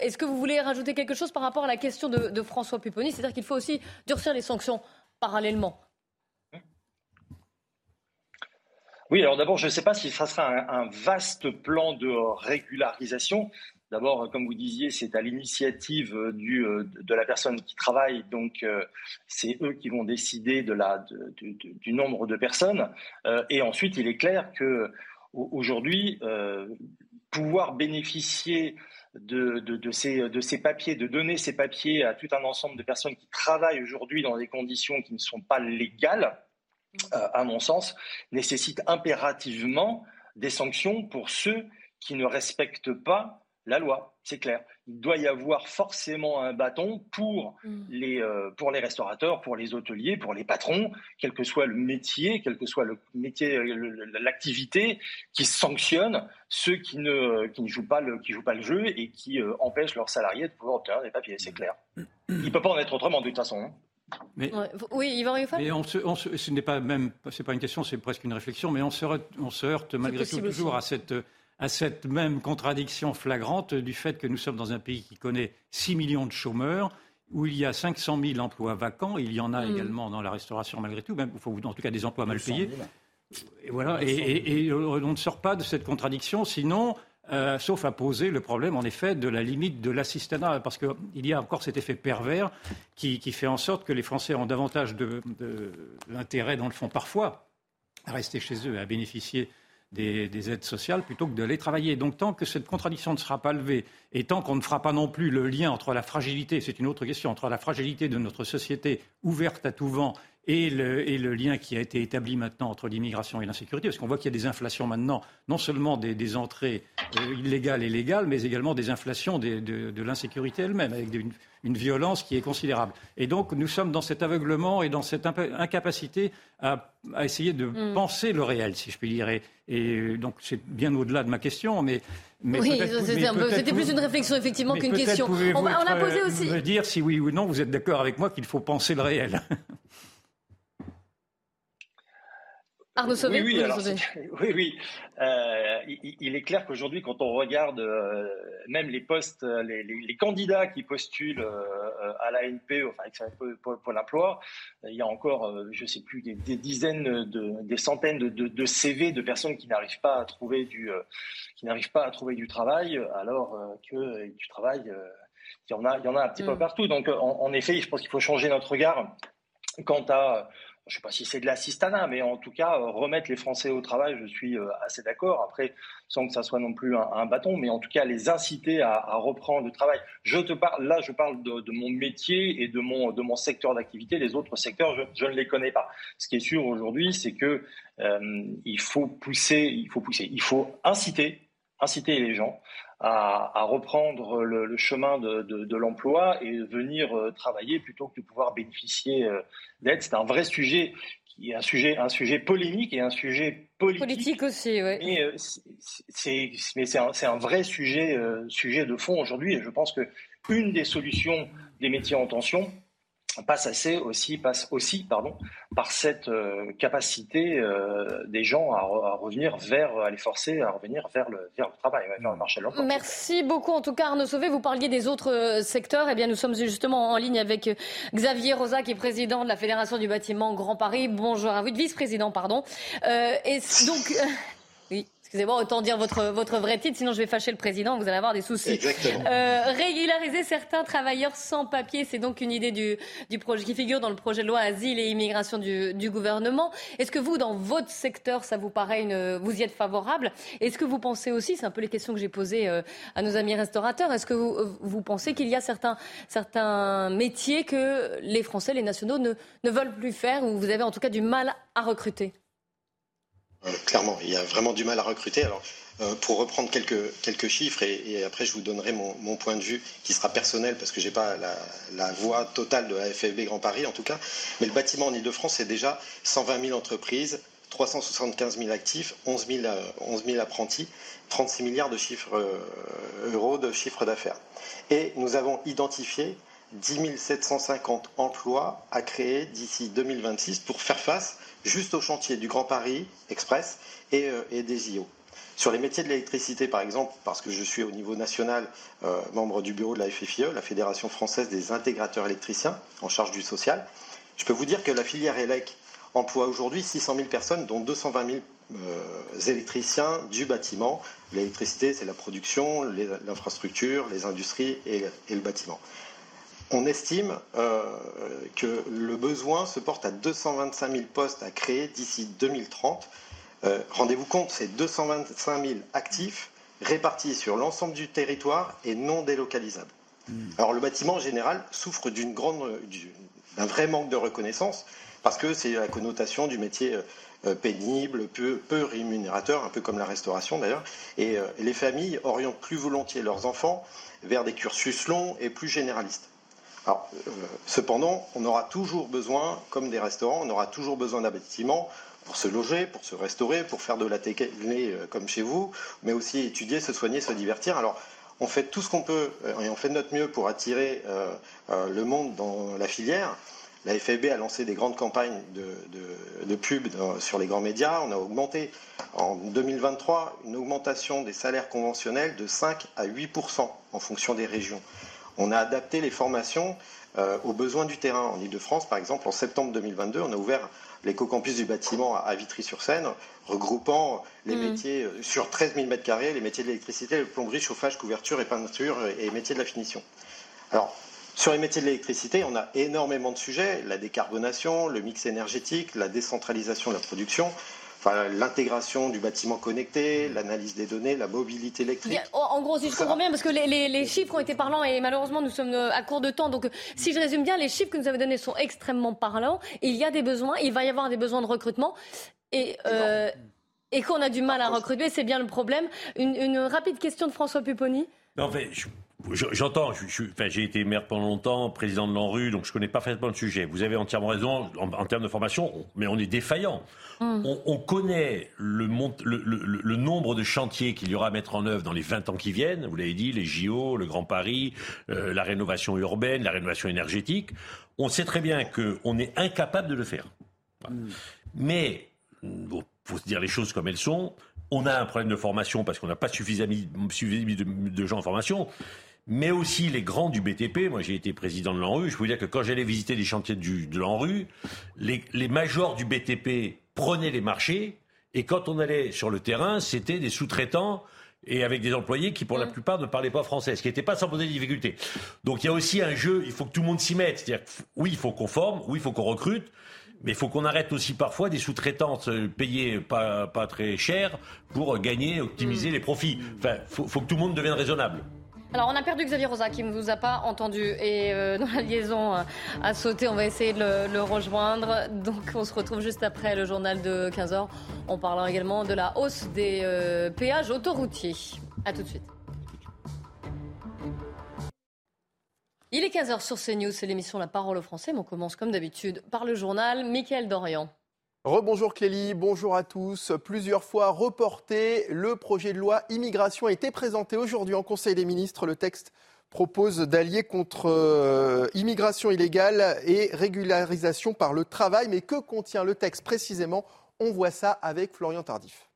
est-ce que vous voulez rajouter quelque chose par rapport à la question de, de François Pupponi, c'est-à-dire qu'il faut aussi durcir les sanctions parallèlement. Oui, alors d'abord, je ne sais pas si ça sera un, vaste plan de régularisation. D'abord, comme vous disiez, c'est à l'initiative du, de la personne qui travaille, donc euh, c'est eux qui vont décider du nombre de personnes. Euh, et ensuite, il est clair que aujourd'hui, euh, pouvoir bénéficier de, ces, papiers, de donner ces papiers à tout un ensemble de personnes qui travaillent aujourd'hui dans des conditions qui ne sont pas légales, euh, à mon sens, nécessite impérativement des sanctions pour ceux qui ne respectent pas la loi. C'est clair. Il doit y avoir forcément un bâton pour mm. les, euh, pour les restaurateurs, pour les hôteliers, pour les patrons, quel que soit le métier, quel que soit le métier, l'activité, qui sanctionne ceux qui ne, qui ne jouent, pas le, qui jouent pas le jeu et qui euh, empêchent leurs salariés de pouvoir obtenir des papiers. C'est clair. Il ne peut pas en être autrement de toute façon. Hein. Mais, oui, Yvan Mais on se, on ce n'est pas même, c'est pas une question, c'est presque une réflexion, mais on se, on se heurte malgré tout toujours à cette, à cette même contradiction flagrante du fait que nous sommes dans un pays qui connaît 6 millions de chômeurs, où il y a 500 000 emplois vacants, il y en a mm. également dans la restauration malgré tout, même, en tout cas des emplois mal payés. Et voilà, et, et, on ne sort pas de cette contradiction, sinon euh, sauf à poser le problème, en effet, de la limite de l'assistanat, parce qu'il y a encore cet effet pervers qui, fait en sorte que les Français ont davantage de, dans le fond, parfois, à rester chez eux, à bénéficier des, aides sociales plutôt que d'aller travailler. Donc tant que cette contradiction ne sera pas levée et tant qu'on ne fera pas non plus le lien entre la fragilité, c'est une autre question, entre la fragilité de notre société ouverte à tout vent et le, lien qui a été établi maintenant entre l'immigration et l'insécurité, parce qu'on voit qu'il y a des inflations maintenant, non seulement des, entrées euh, illégales et légales, mais également des inflations de, l'insécurité elle-même, avec une, violence qui est considérable. Et donc nous sommes dans cet aveuglement et dans cette incapacité à, essayer de mm. penser le réel, si je puis dire. Et, donc c'est bien au-delà de ma question, mais... oui, c'était plus une réflexion effectivement qu'une question. On, on, a posé aussi. Me dire si oui ou non vous êtes d'accord avec moi qu'il faut penser le réel. Arnaud Sauvé, oui, oui, oui, euh, il, est clair qu'aujourd'hui, quand on regarde euh, même les postes, les, candidats qui postulent euh, à l'ANP, enfin pour, pour l'emploi, il y a encore, je ne sais plus, des, dizaines, de, des centaines de, CV de personnes qui n'arrivent pas à trouver du, qui n'arrivent pas à trouver du travail, alors que du travail, il y en a, il y en a un petit peu mm. partout. Donc, en effet, je pense qu'il faut changer notre regard quant à je ne sais pas si c'est de l'assistanat, mais en tout cas, euh, remettre les Français au travail, je suis euh, assez d'accord. Après, sans que ça soit non plus un, bâton, mais en tout cas, les inciter à, reprendre le travail. Je te parle, là, je parle de, mon métier et de mon, de mon secteur d'activité. Les autres secteurs, je, ne les connais pas. Ce qui est sûr aujourd'hui, c'est que euh, faut pousser, il faut pousser, il faut inciter, inciter les gens à, reprendre le, chemin de, l'emploi et venir euh, travailler plutôt que de pouvoir bénéficier euh, d'aide. C'est un vrai sujet qui est un sujet, un sujet polémique et un sujet politique. Politique aussi, oui. Mais euh, c'est, un, vrai sujet, sujet de fond aujourd'hui. Et je pense que une des solutions des métiers en tension, passe assez aussi passe aussi pardon par cette euh, capacité euh, des gens à, revenir vers à les forcer à revenir vers le, vers le travail vers le marché de l'emploi. Merci beaucoup en tout cas Arnaud Sauvé. Vous parliez des autres euh, secteurs. Eh bien nous sommes justement en ligne avec Xavier Rosa qui est président de la Fédération du bâtiment Grand Paris. Bonjour à vous vice-président pardon. Et donc oui Excusez-moi, autant dire votre, votre vrai titre, sinon je vais fâcher le président, vous allez avoir des soucis. Exactement. Euh, régulariser certains travailleurs sans papier, c'est donc une idée du, du, projet qui figure dans le projet de loi Asile et immigration du, du gouvernement. Est-ce que vous, dans votre secteur, ça vous paraît une, vous y êtes favorable? Est-ce que vous pensez aussi, c'est un peu les questions que j'ai posées euh, à nos amis restaurateurs, est-ce que vous, vous pensez qu'il y a certains, certains métiers que les Français, les nationaux ne, ne veulent plus faire ou vous avez en tout cas du mal à recruter? Clairement, il y a vraiment du mal à recruter. Alors, euh, pour reprendre quelques, chiffres, et, après je vous donnerai mon, point de vue qui sera personnel parce que je n'ai pas la, voix totale de la Grand Paris en tout cas, mais le bâtiment en Ile-de-France, c'est déjà 120 000 entreprises, 375 000 actifs, 11 000, 11 000 apprentis, 36 milliards de chiffres euh, euros de chiffre d'affaires. Et nous avons identifié 10 750 emplois à créer d'ici 2026 pour faire face juste au chantier du Grand Paris Express euh, et, des IO. Sur les métiers de l'électricité, par exemple, parce que je suis au niveau national euh, membre du bureau de la FFIE, la Fédération française des intégrateurs électriciens, en charge du social, je peux vous dire que la filière ELEC emploie aujourd'hui 600 000 personnes, dont 220 000 euh, électriciens du bâtiment. L'électricité, c'est la production, l'infrastructure, les industries et le bâtiment. On estime euh, que le besoin se porte à 225 000 postes à créer d'ici 2030. Euh, rendez-vous compte, c'est 225 000 actifs répartis sur l'ensemble du territoire et non délocalisables. Hmm. Alors le bâtiment en général souffre d'une grande, d'un vrai manque de reconnaissance parce que c'est la connotation du métier euh, pénible, peu, rémunérateur, un peu comme la restauration d'ailleurs. Et les familles orientent plus volontiers leurs enfants vers des cursus longs et plus généralistes. Euh, cependant, on aura toujours besoin, comme des restaurants, on aura toujours besoin d'un bâtiment pour se loger, pour se restaurer, pour faire de la télé euh, comme chez vous, mais aussi étudier, se soigner, se divertir. Alors, on fait tout ce qu'on peut euh, et on fait de notre mieux pour attirer le monde dans la filière. La FAB a lancé des grandes campagnes de pub sur les grands médias. On a augmenté en 2023 une augmentation des salaires conventionnels de 5 à 8% en fonction des régions. On a adapté les formations euh, aux besoins du terrain. En Ile-de-France, par exemple, en septembre 2022, on a ouvert l'éco-campus du bâtiment à Vitry-sur-Seine, regroupant les mm. métiers euh, sur 13 000 m2, les métiers de l'électricité, plomberie, chauffage, couverture et peinture et les métiers de la finition. Alors, sur les métiers de l'électricité, on a énormément de sujets, la décarbonation, le mix énergétique, la décentralisation de la production l'intégration du bâtiment connecté, l'analyse des données, la mobilité électrique. En gros, si je comprends bien, parce que les, chiffres ont été parlants et malheureusement nous sommes euh, à court de temps. Donc, euh, si je résume bien, les chiffres que nous avez donnés sont extrêmement parlants. Il y a des besoins, il va y avoir des besoins de recrutement et. Euh, et qu'on a du mal à recruter, c'est bien le problème. Une, rapide question de François Pupponi. J'entends, j'ai été maire pendant longtemps, président de l'ANRU, donc je connais parfaitement le sujet. Vous avez entièrement raison en, termes de formation, mais on est défaillant. Hum. On, connaît le, le, nombre de chantiers qu'il y aura à mettre en œuvre dans les 20 ans qui viennent. Vous l'avez dit, les JO, le Grand Paris, euh, la rénovation urbaine, la rénovation énergétique. On sait très bien qu'on est incapable de le faire. Hum. Mais, il faut se dire les choses comme elles sont. On a un problème de formation parce qu'on n'a pas suffisamment de, de gens en formation mais aussi les grands du BTP. Moi, j'ai été président de l'ANRU. Je peux vous dire que quand j'allais visiter les chantiers du, de l'ANRU, les, les majors du BTP prenaient les marchés. Et quand on allait sur le terrain, c'était des sous-traitants et avec des employés qui, pour la plupart, ne parlaient pas français, ce qui n'était pas sans poser des difficultés. Donc il y a aussi un jeu, il faut que tout le monde s'y mette. C'est-à-dire, oui, il faut qu'on forme, oui, il faut qu'on recrute, mais il faut qu'on arrête aussi parfois des sous-traitances payées pas, pas très cher pour gagner, optimiser mm. les profits. Enfin, il faut, faut que tout le monde devienne raisonnable. Alors on a perdu Xavier Rosa qui ne vous a pas entendu et euh, la liaison euh, à sauter, on va essayer de le, rejoindre. Donc on se retrouve juste après le journal de 15h. On parlera également de la hausse des euh, péages autoroutiers. A tout de suite. Il est 15h sur CNews, c'est l'émission La Parole aux Français, mais on commence comme d'habitude par le journal Mickaël Dorian. Rebonjour Clélie, bonjour à tous. Plusieurs fois reporté, le projet de loi immigration a été présenté aujourd'hui en Conseil des ministres. Le texte propose d'allier contre euh, immigration illégale et régularisation par le travail. Mais que contient le texte précisément? On voit ça avec Florian Tardif.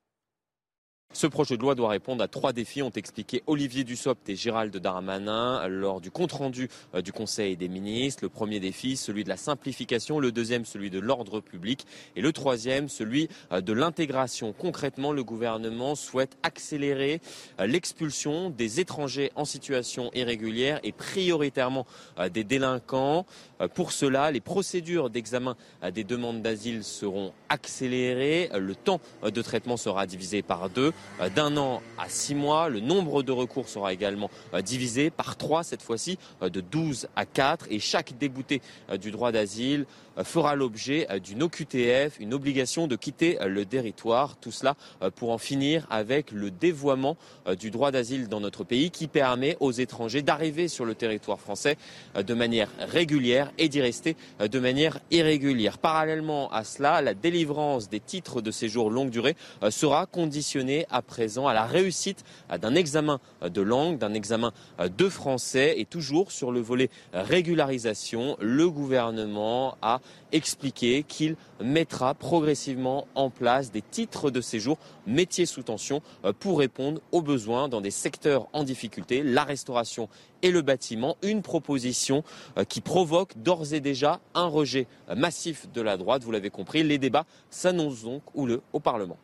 Ce projet de loi doit répondre à trois défis, ont expliqué Olivier Dussopt et Gérald Darmanin lors du compte-rendu euh, du Conseil des ministres. Le premier défi, celui de la simplification, le deuxième, celui de l'ordre public et le troisième, celui euh, de l'intégration. Concrètement, le gouvernement souhaite accélérer euh, l'expulsion des étrangers en situation irrégulière et prioritairement des délinquants. Pour cela, les procédures d'examen des demandes d'asile seront accélérées. Le temps de traitement sera divisé par deux. Euh, d'un an à six mois. Le nombre de recours sera également euh, divisé par trois cette fois-ci, euh, de 12 à 4. Et chaque débouté du droit d'asile fera l'objet d'une OQTF, une obligation de quitter le territoire. Tout cela pour en finir avec le dévoiement du droit d'asile dans notre pays qui permet aux étrangers d'arriver sur le territoire français de manière régulière et d'y rester de manière irrégulière. Parallèlement à cela, la délivrance des titres de séjour longue durée sera conditionnée à présent à la réussite d'un examen de langue, d'un examen de français et toujours sur le volet régularisation, le gouvernement a expliqué qu'il mettra progressivement en place des titres de séjour métiers sous tension pour répondre aux besoins dans des secteurs en difficulté, la restauration et le bâtiment. Une proposition qui provoque d'ores et déjà un rejet massif de la droite. Vous l'avez compris, les débats s'annoncent donc houleux au Parlement.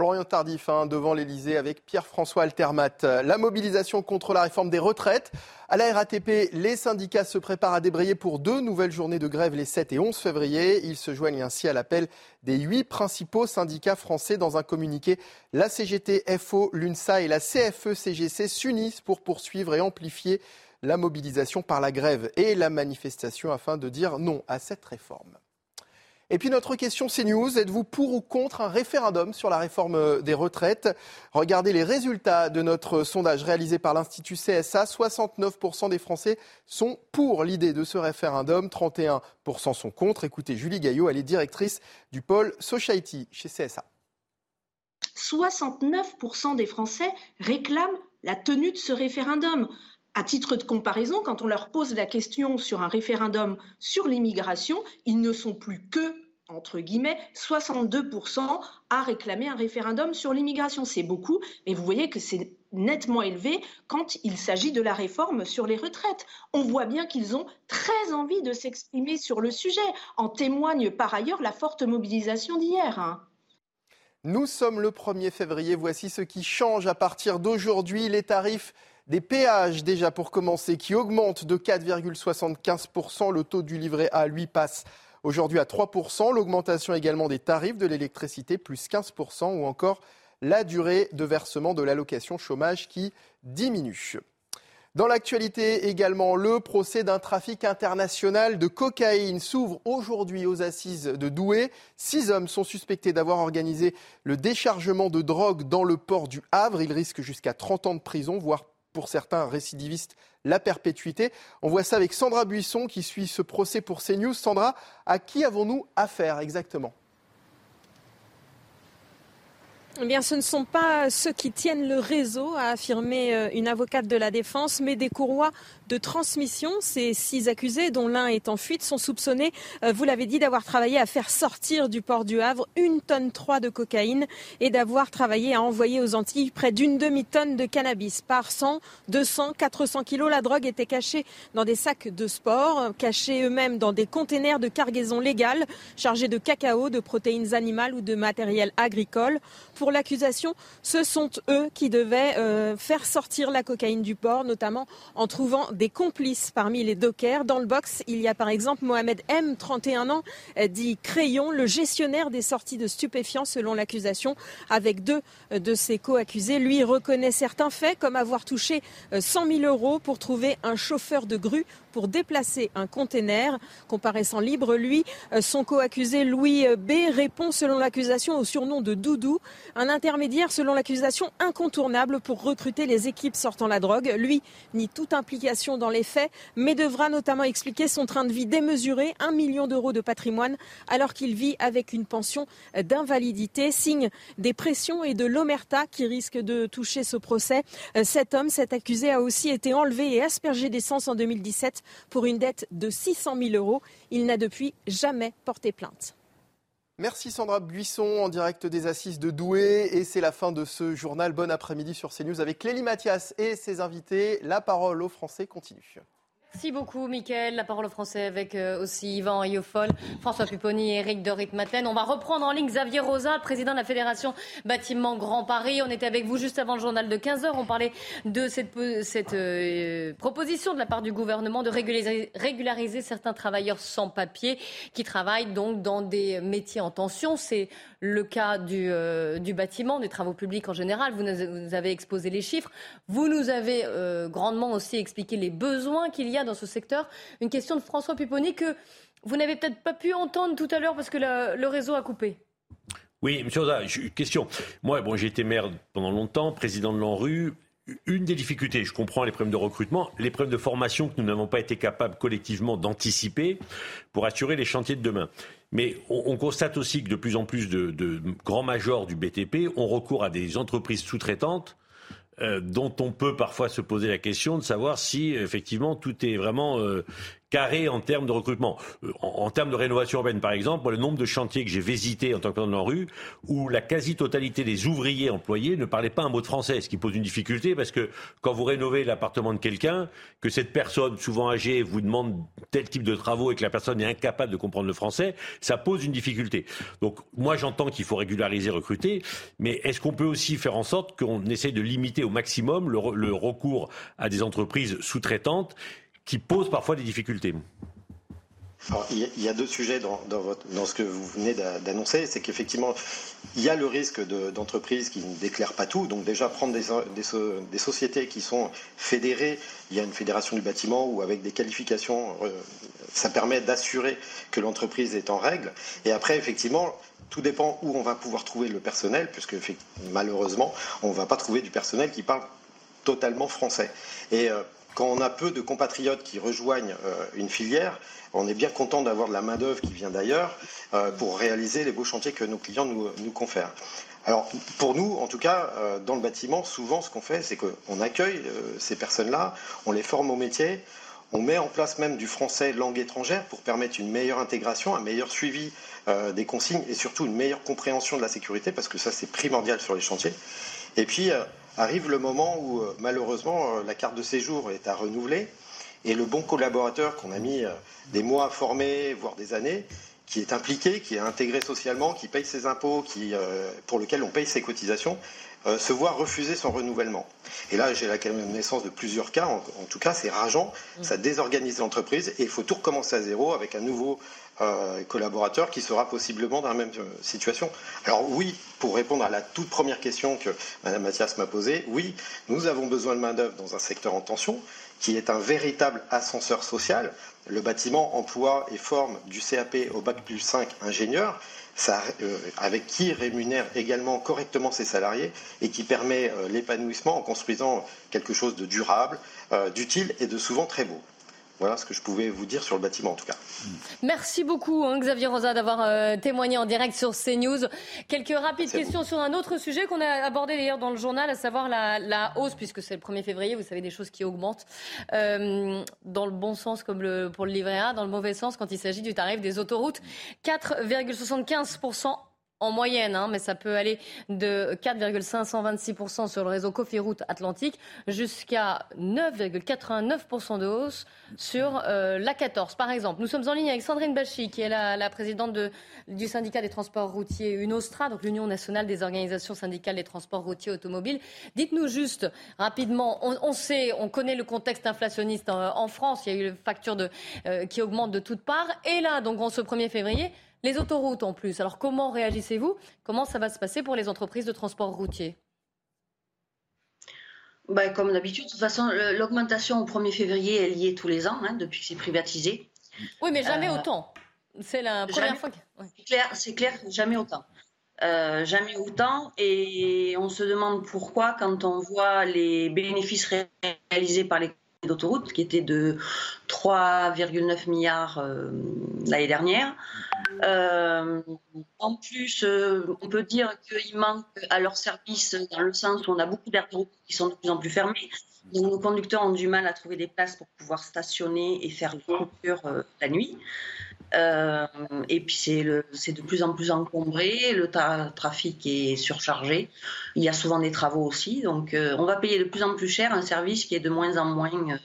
Florian Tardif hein, devant l'Elysée avec Pierre-François Altermat. La mobilisation contre la réforme des retraites. À la RATP, les syndicats se préparent à débrayer pour deux nouvelles journées de grève les 7 et 11 février. Ils se joignent ainsi à l'appel des huit principaux syndicats français dans un communiqué. La CGT, FO, l'UNSA et la CFE-CGC s'unissent pour poursuivre et amplifier la mobilisation par la grève et la manifestation afin de dire non à cette réforme. Et puis notre question CNews, êtes-vous pour ou contre un référendum sur la réforme des retraites? Regardez les résultats de notre sondage réalisé par l'Institut CSA. 69% des Français sont pour l'idée de ce référendum, 31% sont contre. Écoutez, Julie Gaillot, elle est directrice du pôle Society chez CSA. 69% des Français réclament la tenue de ce référendum. À titre de comparaison, quand on leur pose la question sur un référendum sur l'immigration, ils ne sont plus que, entre guillemets, 62% à réclamer un référendum sur l'immigration. C'est beaucoup, mais vous voyez que c'est nettement élevé quand il s'agit de la réforme sur les retraites. On voit bien qu'ils ont très envie de s'exprimer sur le sujet. En témoigne par ailleurs la forte mobilisation d'hier. Hein. Nous sommes le 1er février. Voici ce qui change à partir d'aujourd'hui. Les tarifs des péages, déjà pour commencer, qui augmentent de 4,75%. Le taux du livret A, lui, passe aujourd'hui à 3%. L'augmentation également des tarifs de l'électricité, plus 15%, ou encore la durée de versement de l'allocation chômage qui diminue. Dans l'actualité également, le procès d'un trafic international de cocaïne s'ouvre aujourd'hui aux assises de Douai. Six hommes sont suspectés d'avoir organisé le déchargement de drogue dans le port du Havre. Ils risquent jusqu'à 30 ans de prison, voire pour certains récidivistes, la perpétuité. On voit ça avec Sandra Buisson qui suit ce procès pour CNews. Sandra, à qui avons-nous affaire exactement? Eh bien, ce ne sont pas ceux qui tiennent le réseau, a affirmé euh, une avocate de la défense, mais des courroies de transmission. Ces six accusés, dont l'un est en fuite, sont soupçonnés, euh, vous l'avez dit, d'avoir travaillé à faire sortir du port du Havre une tonne trois de cocaïne et d'avoir travaillé à envoyer aux Antilles près d'une demi-tonne de cannabis. Par 100, 200, 400 kilos, la drogue était cachée dans des sacs de sport, cachés eux-mêmes dans des containers de cargaison légale chargés de cacao, de protéines animales ou de matériel agricole. Pour l'accusation, ce sont eux qui devaient euh, faire sortir la cocaïne du port, notamment en trouvant des complices parmi les dockers. Dans le box, il y a par exemple Mohamed M, 31 ans, euh, dit Crayon, le gestionnaire des sorties de stupéfiants selon l'accusation, avec deux euh, de ses co-accusés. Lui reconnaît certains faits, comme avoir touché 100 euh, 000 euros pour trouver un chauffeur de grue pour déplacer un conteneur. Comparaissant libre, lui, son co-accusé Louis B répond selon l'accusation au surnom de Doudou. Un intermédiaire, selon l'accusation, incontournable pour recruter les équipes sortant la drogue. Lui nie toute implication dans les faits, mais devra notamment expliquer son train de vie démesuré, un million d'euros de patrimoine, alors qu'il vit avec une pension d'invalidité. Signe des pressions et de l'omerta qui risquent de toucher ce procès. Cet homme, cet accusé, a aussi été enlevé et aspergé d'essence en 2017 pour une dette de 600 000 euros. Il n'a depuis jamais porté plainte. Merci Sandra Buisson en direct des Assises de Douai. Et c'est la fin de ce journal. Bon après-midi sur CNews avec Clélie Mathias et ses invités. La parole aux Français continue. Merci beaucoup, Mickaël. La parole au français avec euh, aussi Yvan Ayofol, François Pupponi et Eric de Ritmaten. On va reprendre en ligne Xavier Rosa, président de la Fédération Bâtiment Grand Paris. On était avec vous juste avant le journal de 15h. On parlait de cette, euh, proposition de la part du gouvernement de régulariser, certains travailleurs sans papier qui travaillent donc dans des métiers en tension. C'est le cas du, euh, du, bâtiment, des travaux publics en général. Vous nous avez exposé les chiffres. Vous nous avez grandement aussi expliqué les besoins qu'il y a dans ce secteur. Une question de François Pupponi que vous n'avez peut-être pas pu entendre tout à l'heure parce que le, réseau a coupé. Oui, monsieur Oza, question. Moi, bon, j'ai été maire pendant longtemps, président de l'ANRU. Une des difficultés, je comprends les problèmes de recrutement, les problèmes de formation que nous n'avons pas été capables collectivement d'anticiper pour assurer les chantiers de demain. Mais on, constate aussi que de plus en plus de, de grands majors du BTP ont recours à des entreprises sous-traitantes dont on peut parfois se poser la question de savoir si effectivement tout est vraiment euh, carré en termes de recrutement. Euh, en, termes de rénovation urbaine, par exemple, le nombre de chantiers que j'ai visités en tant que de la rue, où la quasi-totalité des ouvriers employés ne parlaient pas un mot de français, ce qui pose une difficulté parce que quand vous rénovez l'appartement de quelqu'un, que cette personne, souvent âgée, vous demande tel type de travaux et que la personne est incapable de comprendre le français, ça pose une difficulté. Donc moi j'entends qu'il faut régulariser, recruter, mais est-ce qu'on peut aussi faire en sorte qu'on essaye de limiter au maximum le recours à des entreprises sous-traitantes qui posent parfois des difficultés. il y a deux sujets dans, dans, ce que vous venez d'annoncer. C'est qu'effectivement, il y a le risque d'entreprises qui ne déclarent pas tout. Donc déjà, prendre des, des, sociétés qui sont fédérées, il y a une fédération du bâtiment ou avec des qualifications, euh, ça permet d'assurer que l'entreprise est en règle. Et après, effectivement, tout dépend où on va pouvoir trouver le personnel, puisque malheureusement, on ne va pas trouver du personnel qui parle totalement français. Et euh, quand on a peu de compatriotes qui rejoignent euh, une filière, on est bien content d'avoir de la main-d'œuvre qui vient d'ailleurs euh, pour réaliser les beaux chantiers que nos clients nous, confèrent. Alors, pour nous, en tout cas, euh, dans le bâtiment, souvent, ce qu'on fait, c'est qu'on accueille ces personnes-là, on les forme au métier, on met en place même du français langue étrangère pour permettre une meilleure intégration, un meilleur suivi des consignes et surtout une meilleure compréhension de la sécurité, parce que ça, c'est primordial sur les chantiers. Et puis, arrive le moment où euh, malheureusement euh, la carte de séjour est à renouveler et le bon collaborateur qu'on a mis euh, des mois à former, voire des années, qui est impliqué, qui est intégré socialement, qui paye ses impôts, pour lequel on paye ses cotisations, se voit refuser son renouvellement. Et là, j'ai la connaissance de plusieurs cas, en, tout cas, c'est rageant, mmh. ça désorganise l'entreprise et il faut tout recommencer à zéro avec un nouveau euh, collaborateur qui sera possiblement dans la même euh, situation. Alors oui, pour répondre à la toute première question que Mme Mathias m'a posée, oui, nous avons besoin de main-d'œuvre dans un secteur en tension qui est un véritable ascenseur social. Le bâtiment emploie et forme du CAP au bac plus 5 ingénieurs, euh, avec qui rémunère également correctement ses salariés et qui permet l'épanouissement en construisant quelque chose de durable, d'utile et de souvent très beau. Voilà ce que je pouvais vous dire sur le bâtiment en tout cas. Merci beaucoup hein, Xavier Rosa d'avoir euh, témoigné en direct sur CNews. Quelques rapides questions sur un autre sujet qu'on a abordé d'ailleurs dans le journal, à savoir la, hausse, puisque c'est le 1er février, vous savez des choses qui augmentent euh, dans le bon sens comme le, pour le livret A, dans le mauvais sens quand il s'agit du tarif des autoroutes. 4,75% en moyenne, hein, mais ça peut aller de 4,526% sur le réseau Cofiroute Atlantique jusqu'à 9,89% de hausse sur euh, la 14. Par exemple, nous sommes en ligne avec Sandrine Bachy, qui est la, présidente du syndicat des transports routiers UNOSTRA, donc l'Union nationale des organisations syndicales des transports routiers automobiles. Dites-nous juste rapidement, on, sait, on connaît le contexte inflationniste en, France, il y a eu une facture de, euh, qui augmente de toutes parts, et là, donc en ce 1er février, les autoroutes en plus. Alors comment réagissez-vous? Comment ça va se passer pour les entreprises de transport routier? Bah, comme d'habitude, de toute façon, l'augmentation au 1er février est liée tous les ans, hein, depuis que c'est privatisé. Oui, mais jamais euh, autant. C'est la première fois. C'est clair, c'est clair, jamais autant. jamais autant. Et on se demande pourquoi quand on voit les bénéfices réalisés par les d'autoroutes, qui étaient de 3,9 milliards l'année dernière. en plus, on peut dire qu'il manque à leur service dans le sens où on a beaucoup d'autoroutes qui sont de plus en plus fermées. Donc, nos conducteurs ont du mal à trouver des places pour pouvoir stationner et faire les coupures euh, la nuit. Euh, et puis c'est de plus en plus encombré, le trafic est surchargé, il y a souvent des travaux aussi, donc euh, on va payer de plus en plus cher un service qui est de moins en moins euh,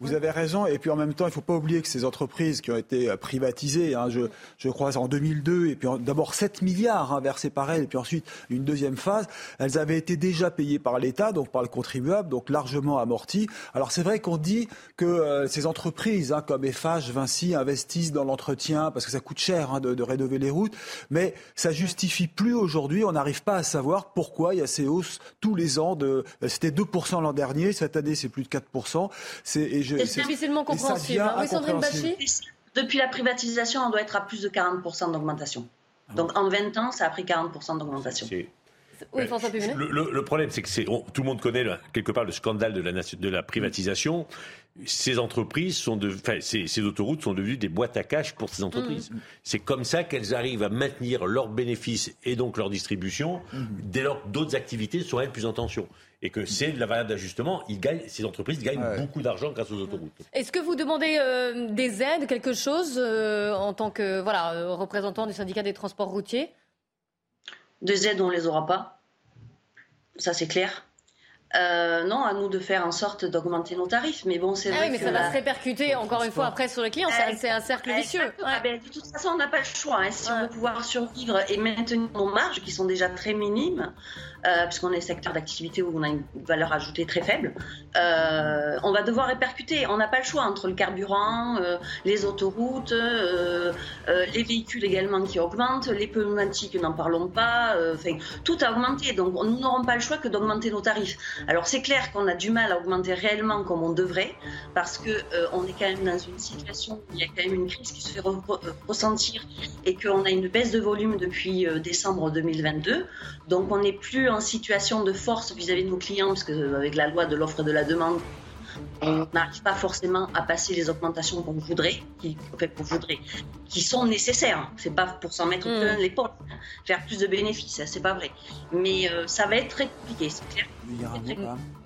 vous avez raison. Et puis en même temps, il ne faut pas oublier que ces entreprises qui ont été euh, privatisées, hein, je, je, crois en 2002, et puis d'abord 7 milliards hein, versés par elles, et puis ensuite une deuxième phase, elles avaient été déjà payées par l'État, donc par le contribuable, donc largement amorties. Alors c'est vrai qu'on dit que euh, ces entreprises hein, comme FH, Vinci investissent dans l'entretien parce que ça coûte cher de, de, rénover les routes, mais ça justifie plus aujourd'hui. On n'arrive pas à savoir pourquoi il y a ces hausses tous les ans. De, c'était 2% l'an dernier, cette année c'est plus de 4%. C'est difficilement compréhensible. Hein. Depuis la privatisation, on doit être à plus de 40% d'augmentation. Ah Donc en 20 ans, ça a pris 40% d'augmentation. Oui, le, le, problème, c'est que tout le monde connaît quelque part le scandale de la, de la privatisation. Ces entreprises sont de, enfin, ces, ces, autoroutes sont devenues des boîtes à cash pour ces entreprises. Mm. C'est comme ça qu'elles arrivent à maintenir leurs bénéfices et donc leur distribution mm. dès lors que d'autres activités sont elles plus en tension et que c'est la variable d'ajustement. Ces entreprises gagnent beaucoup d'argent grâce aux autoroutes. Est-ce que vous demandez euh, des aides, quelque chose, euh, en tant que voilà, euh, représentant du syndicat des transports routiers? Des aides, on ne les aura pas. Ça, c'est clair. Euh, non, à nous de faire en sorte d'augmenter nos tarifs. Mais bon, c'est ah vrai oui, mais ça va se répercuter encore une fois après sur les clients. C'est un cercle vicieux. Ah ben, de toute façon, on n'a pas le choix. Hein. Si on veut pouvoir survivre et maintenir nos marges, qui sont déjà très minimes, euh, puisqu'on est secteur d'activité où on a une valeur ajoutée très faible, euh, on va devoir répercuter. On n'a pas le choix entre le carburant, euh, les autoroutes, euh, euh, les véhicules également qui augmentent, les pneumatiques, n'en parlons pas. Tout a augmenté. Donc, nous n'aurons pas le choix que d'augmenter nos tarifs. Alors, c'est clair qu'on a du mal à augmenter réellement comme on devrait, parce que on est quand même dans une situation où il y a quand même une crise qui se fait ressentir et qu'on a une baisse de volume depuis décembre 2022. Donc, on n'est plus en situation de force vis-à-vis de nos clients, parce qu'avec la loi de l'offre et de la demande, on n'arrive pas forcément à passer les augmentations qu'on voudrait, qui, qu'on voudrait, qui sont nécessaires. C'est pas pour s'en mettre mm. plein les poches, faire plus de bénéfices, c'est pas vrai. Mais euh, ça va être très compliqué, c'est clair.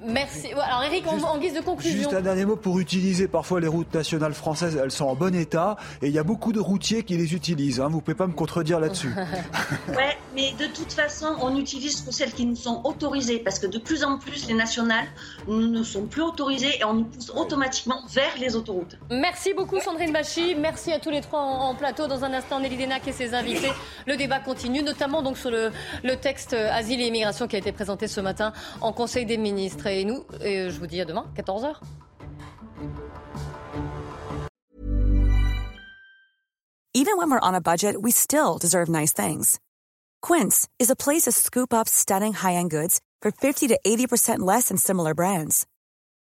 Merci. Alors Eric, en, guise de conclusion. Juste un dernier mot pour utiliser parfois les routes nationales françaises, elles sont en bon état et il y a beaucoup de routiers qui les utilisent. Hein. Vous pouvez pas me contredire là-dessus. ouais, mais de toute façon, on utilise que celles qui nous sont autorisées parce que de plus en plus les nationales ne sont plus autorisées et on nous pousse automatiquement vers les autoroutes. Merci beaucoup Sandrine Bachy. Merci à tous les trois en, plateau. Dans un instant, Nelly Denac et ses invités. Le débat continue, notamment donc sur le, le texte asile et immigration qui a été présenté ce matin en Conseil des ministres. Et nous, et je vous dis à demain, 14h. Even when we're on a budget, we still deserve nice things. Quince is a place to scoop up stunning high-end goods for 50 to 80% less than similar brands.